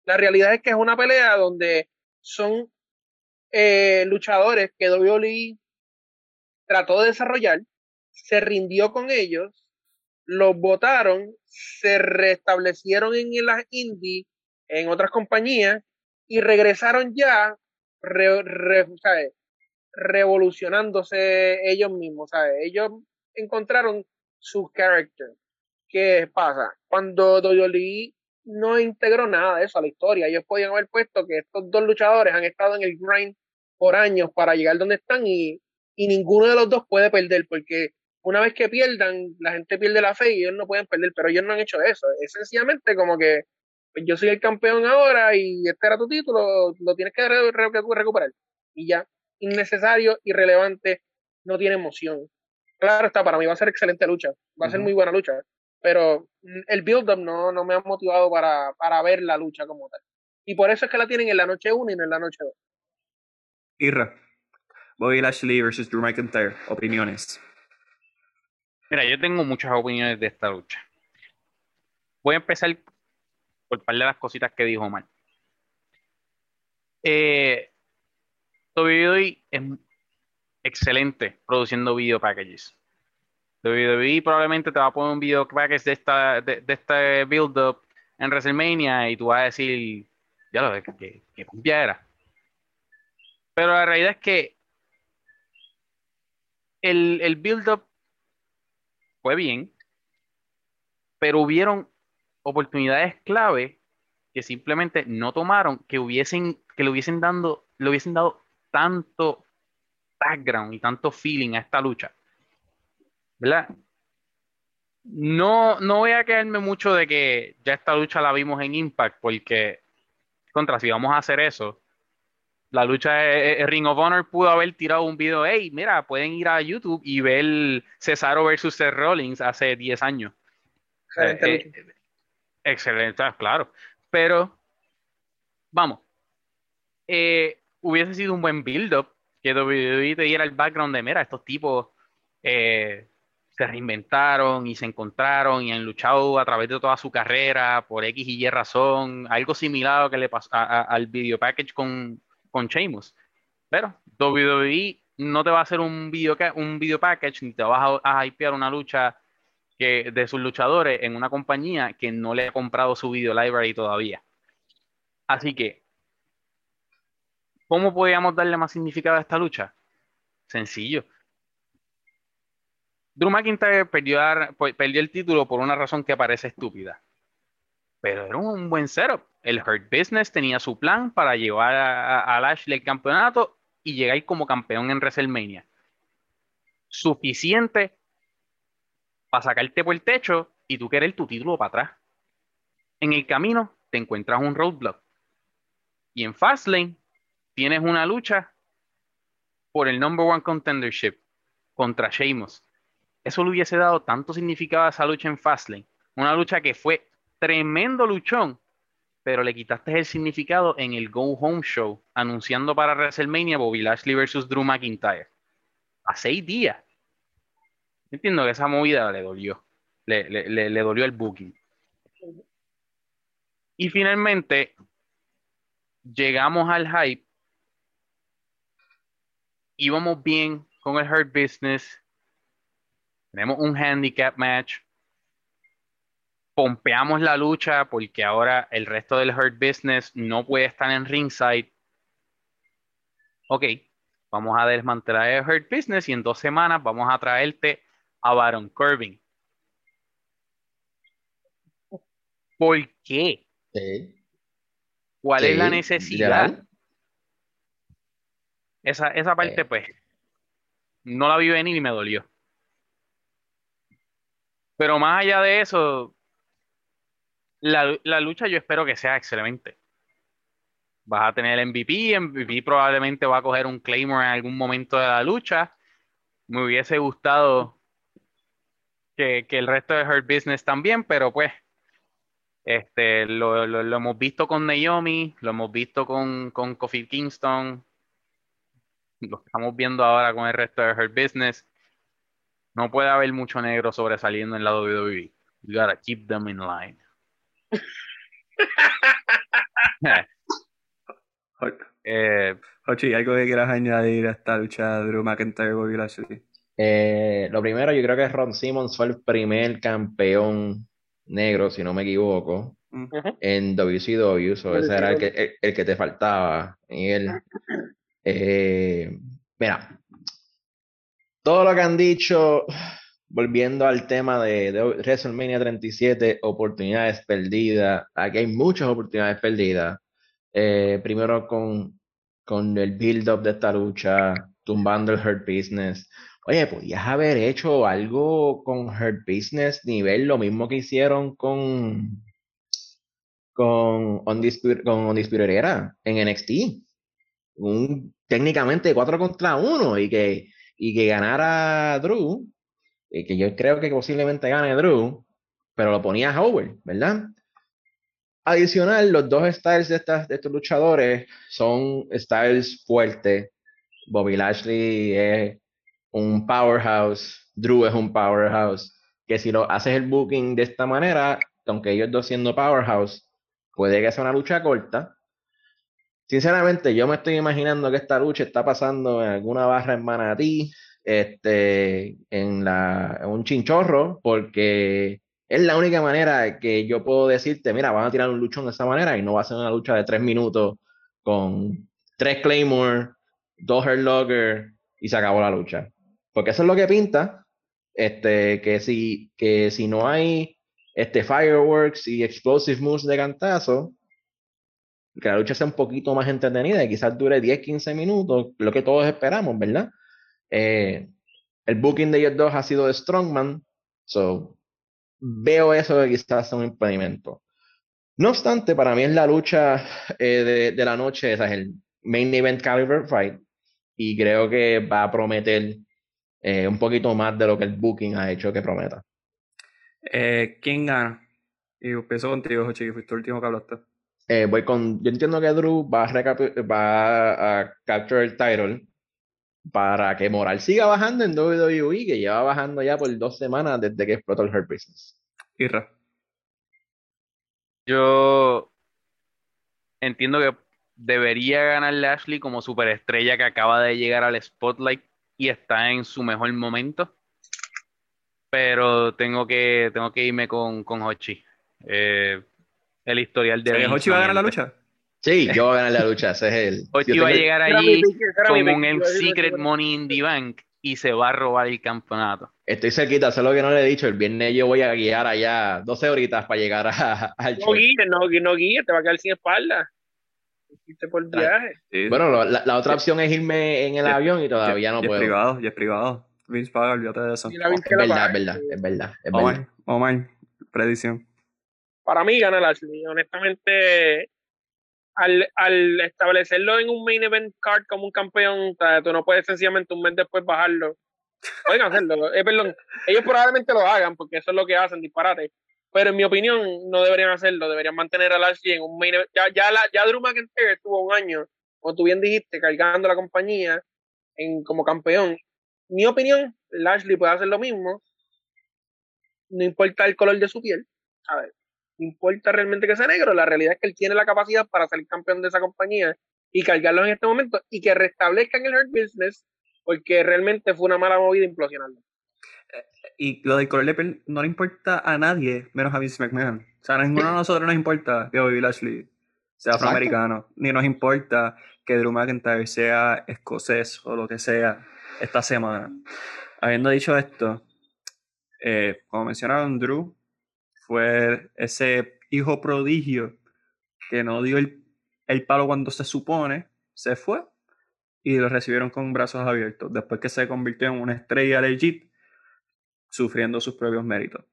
La realidad es que es una pelea donde son eh, luchadores que WWE trató de desarrollar, se rindió con ellos, los votaron, se restablecieron en las indie, en otras compañías, y regresaron ya revolucionándose ellos mismos, ¿sabes? Ellos encontraron su character. ¿Qué pasa? Cuando WWE no integró nada de eso a la historia, ellos podían haber puesto que estos dos luchadores han estado en el grind por años para llegar donde están y, y ninguno de los dos puede perder porque una vez que pierdan, la gente pierde la fe y ellos no pueden perder, pero ellos no han hecho eso. Es sencillamente como que pues yo soy el campeón ahora y este era tu título, lo tienes que re re recuperar. Y ya, innecesario, irrelevante, no tiene emoción. Claro está, para mí va a ser excelente lucha, va a uh -huh. ser muy buena lucha, pero el build-up no, no me ha motivado para, para ver la lucha como tal. Y por eso es que la tienen en la noche 1 y no en la noche 2. Irra, Bobby Lashley versus Drew McIntyre, opiniones. Mira, yo tengo muchas opiniones de esta lucha. voy a empezar por par de las cositas que dijo Omar. Eh, WWE es excelente produciendo video packages. WWE probablemente te va a poner un video package de, esta, de, este build-up en WrestleMania y tú vas a decir, ya lo que, que era. Pero la realidad es que el, el build-up fue bien, pero hubieron oportunidades clave que simplemente no tomaron, que hubiesen, que le hubiesen dando, le hubiesen dado tanto background y tanto feeling a esta lucha. ¿Verdad? No, no voy a quedarme mucho de que ya esta lucha la vimos en Impact, porque contra si vamos a hacer eso, la lucha de Ring of Honor pudo haber tirado un video, hey, mira, pueden ir a YouTube y ver Cesaro versus Seth Rollins hace 10 años. Excelente, eh, eh, excelente claro. Pero, vamos, eh, hubiese sido un buen build-up que WWE te diera el background de, mira, estos tipos se reinventaron y se encontraron y han luchado a través de toda su carrera por X y Y razón, algo similar a lo que le pasó al video package con, con Sheamus. Pero WWE no te va a hacer un video, un video package ni te vas a, a hypear una lucha que, de sus luchadores en una compañía que no le ha comprado su video library todavía. Así que, ¿cómo podríamos darle más significado a esta lucha? Sencillo. Drew McIntyre perdió, el título por una razón que parece estúpida. Pero era un buen setup el Hurt Business tenía su plan para llevar a, Lashley el campeonato y llegar como campeón en WrestleMania. Suficiente para sacarte por el techo y tú querer tu título para atrás. En el camino te encuentras un roadblock. Y en Fastlane tienes una lucha por el number one contendership contra Sheamus. Eso le hubiese dado tanto significado a esa lucha en Fastlane. Una lucha que fue tremendo luchón, pero le quitaste el significado en el Go Home Show, anunciando para WrestleMania Bobby Lashley versus Drew McIntyre. A seis días. Entiendo que esa movida le dolió. Le, dolió el booking. Y finalmente, llegamos al hype. Íbamos bien con el Hurt Business. Tenemos un handicap match pompeamos la lucha porque ahora el resto del Hurt Business no puede estar en ringside. Ok, vamos a desmantelar el Hurt Business y en dos semanas vamos a traerte a Baron Corbin. ¿Por qué? ¿Cuál es la necesidad? Esa, esa parte, pues, no la vi venir y me dolió. Pero más allá de eso, la, lucha yo espero que sea excelente. Vas a tener el MVP, MVP probablemente va a coger un Claymore en algún momento de la lucha. Me hubiese gustado que, el resto de Her Business también, pero pues este, lo, hemos visto con Naomi, lo hemos visto con, con Kofi Kingston, lo estamos viendo ahora con el resto de Her Business. No puede haber mucho negro sobresaliendo en la WWE. You gotta keep them in line. eh, ¿algo que quieras añadir a esta lucha de Drew McIntyre Bobby Lashley? Eh, lo primero, yo creo que Ron Simmons fue el primer campeón negro, si no me equivoco, en WCW. So ese era el que, el, que te faltaba. Eh, mira, todo lo que han dicho volviendo al tema de, de, WrestleMania 37, oportunidades perdidas. Aquí hay muchas oportunidades perdidas. Eh, primero con, con el build-up de esta lucha, tumbando el Hurt Business. Oye, podías haber hecho algo con Hurt Business, nivel lo mismo que hicieron con con Undisputed, con Era en NXT. Un, técnicamente 4 contra 1 y que, y que ganara Drew que yo creo que posiblemente gane Drew, pero lo ponía a Howard, ¿verdad? Adicional, los dos styles de, de estos luchadores son styles fuertes. Bobby Lashley es un powerhouse, Drew es un powerhouse, que si lo haces el booking de esta manera, aunque ellos dos siendo Powerhouse, puede que sea una lucha corta. Sinceramente, yo me estoy imaginando que esta lucha está pasando en alguna barra en Manatí, este, en, la, en un chinchorro, porque es la única manera que yo puedo decirte, mira, van a tirar un luchón de esa manera y no va a ser una lucha de tres minutos con tres Claymore, dos Hurtlocker y se acabó la lucha. Porque eso es lo que pinta, este, que si, que si no hay este, fireworks y explosive moves de cantazo, que la lucha sea un poquito más entretenida y quizás dure 10, 15 minutos, lo que todos esperamos, ¿verdad? Eh, el booking de ellos dos ha sido de Strongman, so veo eso que quizás sea un impedimento. No obstante, para mí es la lucha eh, de, la noche, esa es el main event caliber fight, y creo que va a prometer eh, un poquito más de lo que el booking ha hecho que prometa. ¿Quién gana? Y empiezo contigo, Jochi, que fuiste el último que hablaste. Eh, voy con, yo entiendo que Drew va a, va a capture el title para que Moral siga bajando en WWE, que lleva bajando ya por dos semanas desde que explotó el Hurt Business. Irra. Yo entiendo que debería ganar Lashley como superestrella que acaba de llegar al spotlight y está en su mejor momento. Pero tengo que, tengo que irme con, con Hochi. Eh, el historial de. ¿Hochi va a ganar la lucha? Sí, yo voy a ganar la lucha, ese es el. Hochi va a llegar allí con un Secret Money in the Bank y se va a robar el campeonato. Estoy cerquita, sé lo que no le he dicho. El viernes yo voy a guiar allá 12 horitas para llegar a, al no Guíe, no, no guíe, te va a quedar sin espalda. Por viaje. Bueno, la, la, otra opción es irme en el avión y todavía no puedo. Es privado, ya es privado. Vince paga, olvídate de eso. Es verdad, es verdad, es verdad, es verdad. Omar, predicción. Para mí gana Lashley. Honestamente, al, al, establecerlo en un main event card como un campeón, tú no puedes sencillamente un mes después bajarlo. Pueden hacerlo, eh, perdón. Ellos probablemente lo hagan porque eso es lo que hacen, disparate. Pero en mi opinión, no deberían hacerlo. Deberían mantener a Lashley en un main event. Ya, ya, la, ya Drew McIntyre estuvo un año, como tú bien dijiste, cargando la compañía en, como campeón. Mi opinión, Lashley puede hacer lo mismo. No importa el color de su piel. A ver, importa realmente que sea negro, la realidad es que él tiene la capacidad para ser campeón de esa compañía y cargarlo en este momento y que restablezcan el Hurt Business porque realmente fue una mala movida implosionarlo. Y lo del color de piel no le importa a nadie, menos a Vince McMahon. O sea, a ninguno de nosotros nos importa que Bobby Lashley sea afroamericano, ni nos importa que Drew McIntyre sea escocés o lo que sea esta semana. Habiendo dicho esto, eh, como mencionaron, Drew fue ese hijo prodigio que no dio el, palo cuando se supone, se fue y lo recibieron con brazos abiertos, después que se convirtió en una estrella legit, sufriendo sus propios méritos.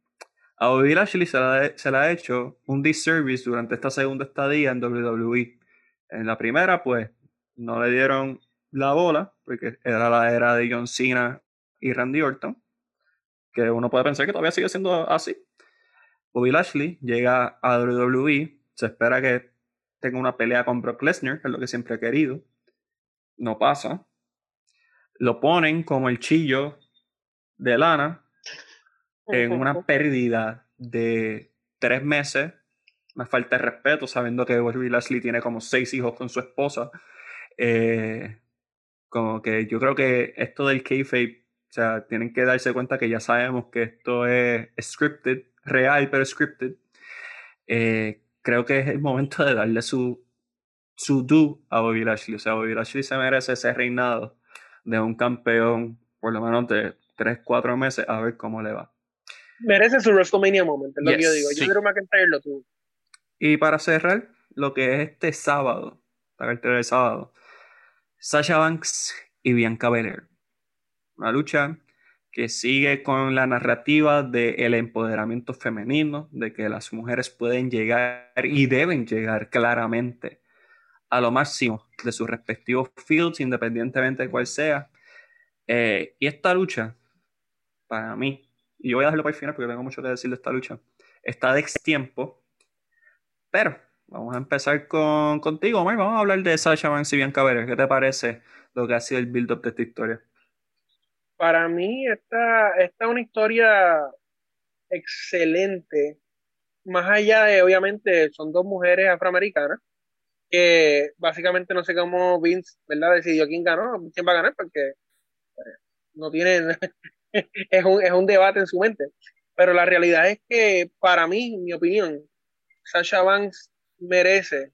A Bobby Lashley se le, ha hecho un disservice durante esta segunda estadía en WWE. En la primera, pues, no le dieron la bola, porque era la era de John Cena y Randy Orton, que uno puede pensar que todavía sigue siendo así, Bobby Lashley llega a WWE, se espera que tenga una pelea con Brock Lesnar, que es lo que siempre ha querido. No pasa. Lo ponen como el chillo de Lana en una pérdida de tres meses. Una falta de respeto, sabiendo que Bobby Lashley tiene como seis hijos con su esposa. Eh, como que yo creo que esto del kayfabe, o sea, tienen que darse cuenta que ya sabemos que esto es scripted real pero scripted, eh, creo que es el momento de darle su, su do a Bobby Lashley. O sea, Bobby Lashley se merece ese reinado de un campeón por lo menos de 3, 4 meses a ver cómo le va. Merece su WrestleMania moment, es lo que yo digo. Yo quiero McIntyre lo tuvo. Y para cerrar, lo que es este sábado, la cartera del sábado, Sasha Banks y Bianca Belair. Una lucha que sigue con la narrativa del empoderamiento femenino, de que las mujeres pueden llegar y deben llegar claramente a lo máximo de sus respectivos fields, independientemente de cuál sea. Eh, y esta lucha, para mí, y yo voy a dejarlo para el final porque tengo mucho que decir de esta lucha, está de tiempo, pero vamos a empezar con, contigo, Omar. Vamos a hablar de Sasha Banks y Bianca Belair. ¿Qué te parece lo que ha sido el build-up de esta historia? Para mí esta, esta es una historia excelente más allá de, obviamente, son dos mujeres afroamericanas, que básicamente no sé cómo Vince, ¿verdad? Decidió quién ganó, quién va a ganar, porque pues, no tiene, es un, es un debate en su mente. Pero la realidad es que, para mí, mi opinión, Sasha Banks merece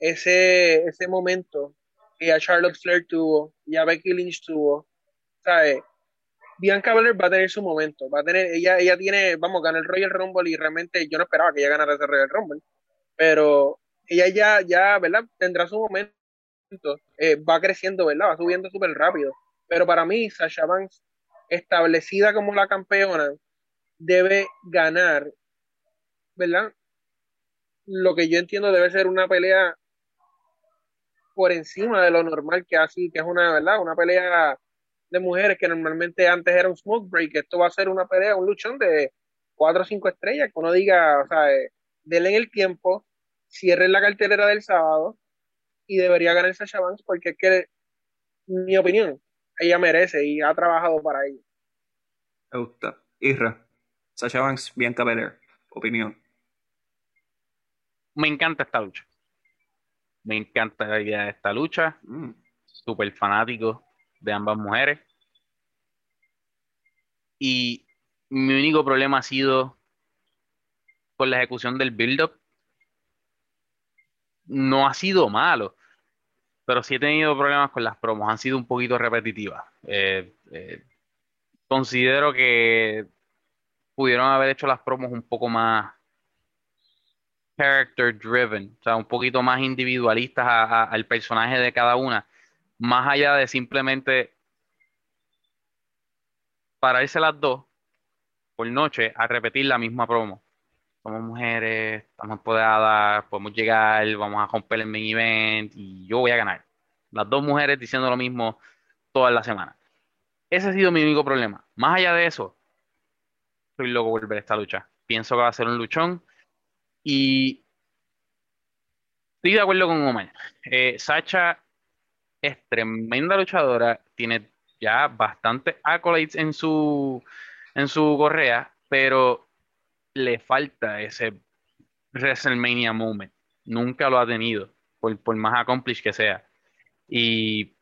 ese, ese momento que a Charlotte Flair tuvo, y a Becky Lynch tuvo, Bianca Belair va a tener su momento, va a tener, ella, ella tiene, vamos, ganar el Royal Rumble y realmente yo no esperaba que ella ganara ese Royal Rumble, pero ella ya, ya, ¿verdad? Tendrá su momento, eh, va creciendo, ¿verdad? Va subiendo súper rápido, pero para mí Sasha Banks, establecida como la campeona, debe ganar, ¿verdad? Lo que yo entiendo debe ser una pelea por encima de lo normal que así, que es una, ¿verdad? Una pelea de mujeres que normalmente antes era un smoke break, esto va a ser una pelea, un luchón de cuatro o cinco estrellas, que uno diga, o sea, eh, denle el tiempo, cierren la cartelera del sábado y debería ganar Sasha Banks porque es que, mi opinión, ella merece y ha trabajado para ello. Me gusta. Isra, Sasha Banks, Bianca Belair, opinión. Me encanta esta lucha. Me encanta la idea de esta lucha. Mm. Súper fanático de ambas mujeres. Y mi único problema ha sido con la ejecución del build-up. No ha sido malo, pero sí he tenido problemas con las promos. Han sido un poquito repetitivas. Eh, eh, considero que pudieron haber hecho las promos un poco más character driven, o sea, un poquito más individualistas al personaje de cada una más allá de simplemente pararse las dos por noche a repetir la misma promo. Somos mujeres, estamos empoderadas, podemos llegar, vamos a romper el main event y yo voy a ganar. Las dos mujeres diciendo lo mismo toda la semana. Ese ha sido mi único problema. Más allá de eso, estoy loco volver a esta lucha. Pienso que va a ser un luchón y estoy de acuerdo con Omar. Eh, Sacha es tremenda luchadora, tiene ya bastantes accolades en su, en su correa, pero le falta ese WrestleMania moment. Nunca lo ha tenido, por, por más accomplished que sea. Y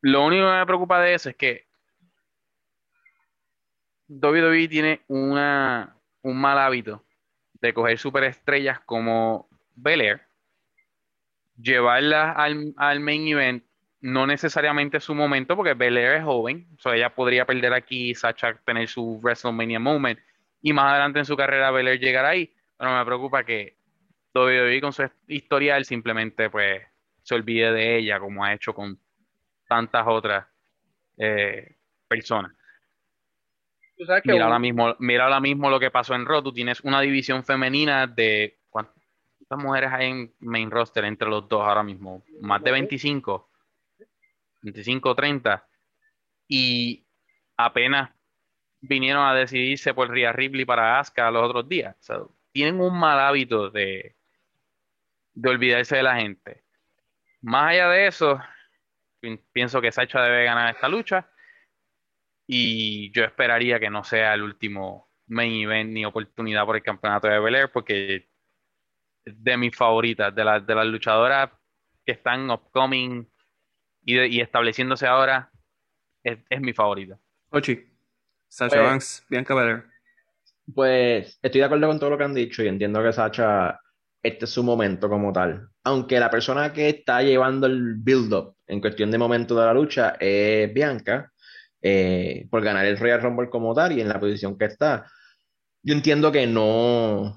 lo único que me preocupa de eso es que WWE tiene una, un mal hábito de coger superestrellas como Belair, llevarlas al, al main event no necesariamente su momento, porque Belair es joven, o sea, ella podría perder aquí, Sacha tener su WrestleMania moment, y más adelante en su carrera Belair llegar ahí, pero me preocupa que WWE con su historial simplemente pues se olvide de ella, como ha hecho con tantas otras eh, personas. mira, ahora mismo, mira ahora mismo lo que pasó en Raw, tú tienes una división femenina de... ¿Cuántas mujeres hay en main roster entre los dos ahora mismo? Más de 25 25 30 y apenas vinieron a decidirse por Rhea Ripley para Asuka los otros días. tienen un mal hábito de, de olvidarse de la gente. Más allá de eso, pienso que Sacha debe ganar esta lucha y yo esperaría que no sea el último main event ni oportunidad por el campeonato de Belair porque de mis favoritas, de, de las luchadoras que están upcoming y, estableciéndose ahora, es, mi favorita. Ochi, Sacha pues, Banks, Bianca Belair. Pues estoy de acuerdo con todo lo que han dicho y entiendo que Sacha, este es su momento como tal. Aunque la persona que está llevando el build-up en cuestión de momento de la lucha es Bianca, eh, por ganar el Royal Rumble como tal y en la posición que está. Yo entiendo que no.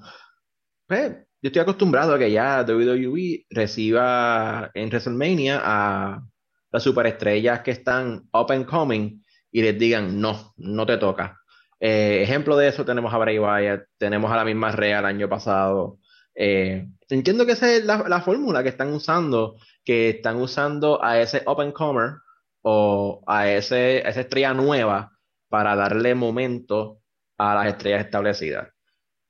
Pues, yo estoy acostumbrado a que ya WWE reciba en WrestleMania a las superestrellas que están up and coming y les digan, no, no te toca. Eh, ejemplo de eso tenemos a Bray Wyatt, tenemos a la misma Real el año pasado. Eh, entiendo que esa es la, fórmula que están usando, que están usando a ese up and comer o a, ese, esa estrella nueva para darle momento a las estrellas establecidas.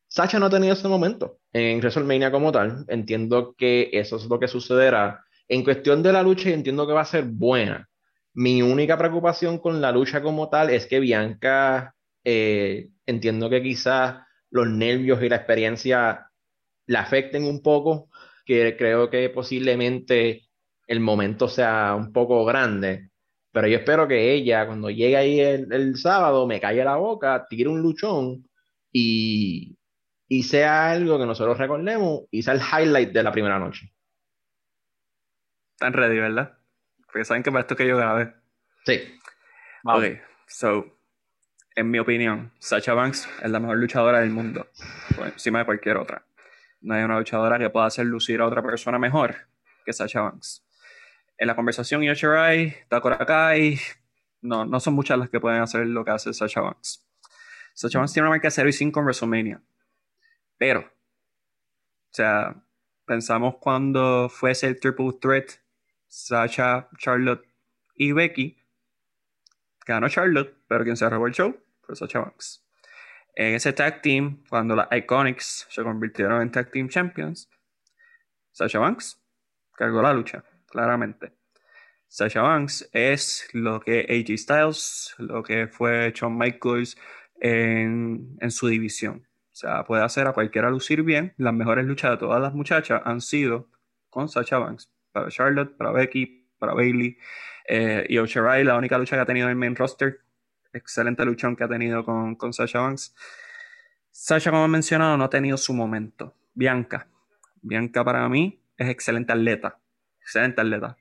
Sacha no ha tenido ese momento en WrestleMania como tal. Entiendo que eso es lo que sucederá en cuestión de la lucha, entiendo que va a ser buena. Mi única preocupación con la lucha como tal es que Bianca, eh, entiendo que quizás los nervios y la experiencia le afecten un poco, que creo que posiblemente el momento sea un poco grande. Pero yo espero que ella, cuando llegue ahí el, sábado, me calle la boca, tire un luchón y, y sea algo que nosotros recordemos y sea el highlight de la primera noche. Están ready, ¿verdad? Porque saben que para esto que yo grabé. Sí. Ok, so, en mi opinión, Sacha Banks es la mejor luchadora del mundo, por encima de cualquier otra. No hay una luchadora que pueda hacer lucir a otra persona mejor que Sacha Banks. En la conversación Yoshirai, Takorakai, no, no son muchas las que pueden hacer lo que hace Sacha Banks. Sacha Banks tiene una marca 0 y 5 en WrestleMania. Pero, o sea, pensamos cuando fuese el Triple Threat, Sacha, Charlotte y Becky. Ganó Charlotte, pero quien se robó el show fue Sacha Banks. En ese tag team, cuando las Iconics se convirtieron en tag team champions, Sacha Banks cargó la lucha, claramente. Sacha Banks es lo que AJ Styles, lo que fue Shawn Michaels en, en su división. O sea, puede hacer a cualquiera lucir bien. Las mejores luchas de todas las muchachas han sido con Sacha Banks. Para Charlotte, para Becky, para Bailey. Eh, y Oshirai, la única lucha que ha tenido en el main roster. Excelente luchón que ha tenido con, con Sasha Banks. Sasha, como he mencionado, no ha tenido su momento. Bianca. Bianca para mí es excelente atleta. Excelente atleta.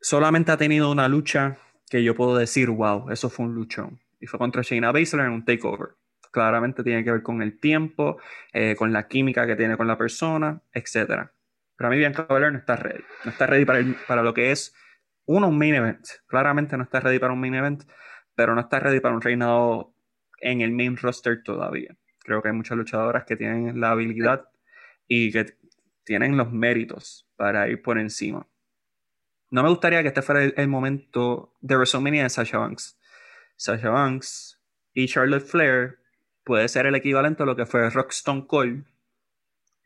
Solamente ha tenido una lucha que yo puedo decir, wow, eso fue un luchón. Y fue contra Shayna Baszler en un takeover. Claramente tiene que ver con el tiempo, eh, con la química que tiene con la persona, etc. Pero a mí Bianca Belair no está ready. No está ready para, lo que es, uno, un main event. Claramente no está ready para un main event, pero no está ready para un reinado en el main roster todavía. Creo que hay muchas luchadoras que tienen la habilidad y que tienen los méritos para ir por encima. No me gustaría que este fuera el, momento de WrestleMania de Sasha Banks. Sasha Banks y Charlotte Flair puede ser el equivalente a lo que fue Rockstone Cole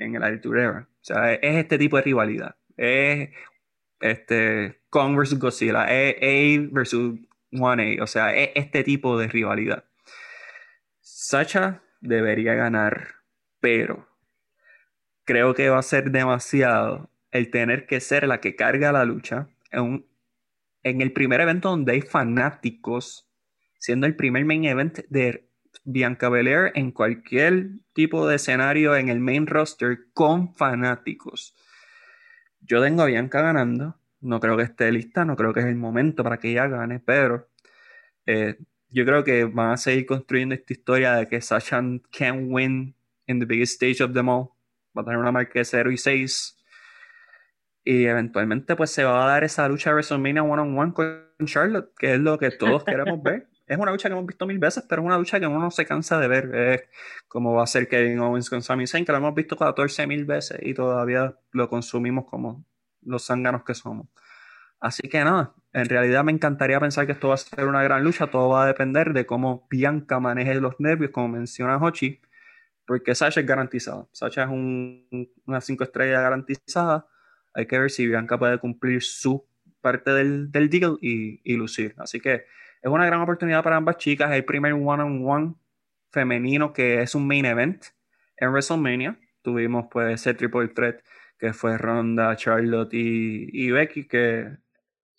en el Attitude Era. O sea, es este tipo de rivalidad. Es este Kong vs Godzilla, es A versus 1A. O sea, es este tipo de rivalidad. Sacha debería ganar, pero creo que va a ser demasiado el tener que ser la que carga la lucha en, en el primer evento donde hay fanáticos, siendo el primer main event de Bianca Belair en cualquier tipo de escenario en el main roster con fanáticos. Yo tengo a Bianca ganando. No creo que esté lista, no creo que es el momento para que ella gane, pero eh, yo creo que van a seguir construyendo esta historia de que Sasha can win in the biggest stage of them all. Va a tener una marca de 0 y 6. Y eventualmente pues se va a dar esa lucha de WrestleMania one on one con Charlotte, que es lo que todos queremos ver es una lucha que hemos visto mil veces, pero es una lucha que uno no se cansa de ver. Es como va a ser Kevin Owens con Sami Zayn, que lo hemos visto 14 mil veces y todavía lo consumimos como los zánganos que somos. Así que nada, en realidad me encantaría pensar que esto va a ser una gran lucha. Todo va a depender de cómo Bianca maneje los nervios, como menciona Hochi, porque Sasha es garantizada. Sasha es una 5 estrellas garantizada. Hay que ver si Bianca puede cumplir su parte del, del deal y, y lucir. Así que es una gran oportunidad para ambas chicas. El primer one-on-one femenino que es un main event en WrestleMania. Tuvimos pues ese triple threat que fue Ronda, Charlotte y, Becky, que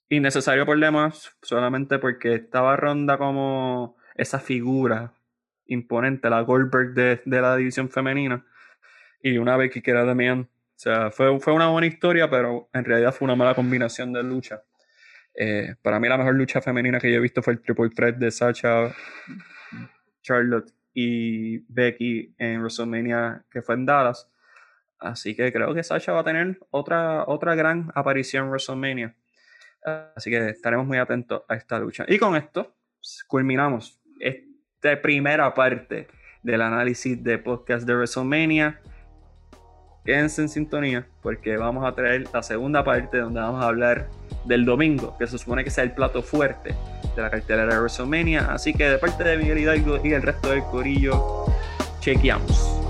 innecesario por demás, solamente porque estaba Ronda como esa figura imponente, la Goldberg de, la división femenina, y una Becky que era Damian. O sea, fue, fue una buena historia, pero en realidad fue una mala combinación de lucha. Eh, para mí la mejor lucha femenina que yo he visto fue el triple threat de Sacha, Charlotte y Becky en WrestleMania que fue en Dallas. Así que creo que Sacha va a tener otra, otra gran aparición en WrestleMania. Así que estaremos muy atentos a esta lucha. Y con esto culminamos esta primera parte del análisis de podcast de WrestleMania. Quédense en sintonía porque vamos a traer la segunda parte donde vamos a hablar del domingo, que se supone que sea el plato fuerte de la cartelera de WrestleMania. Así que de parte de Miguel Hidalgo y el resto del corillo, chequeamos.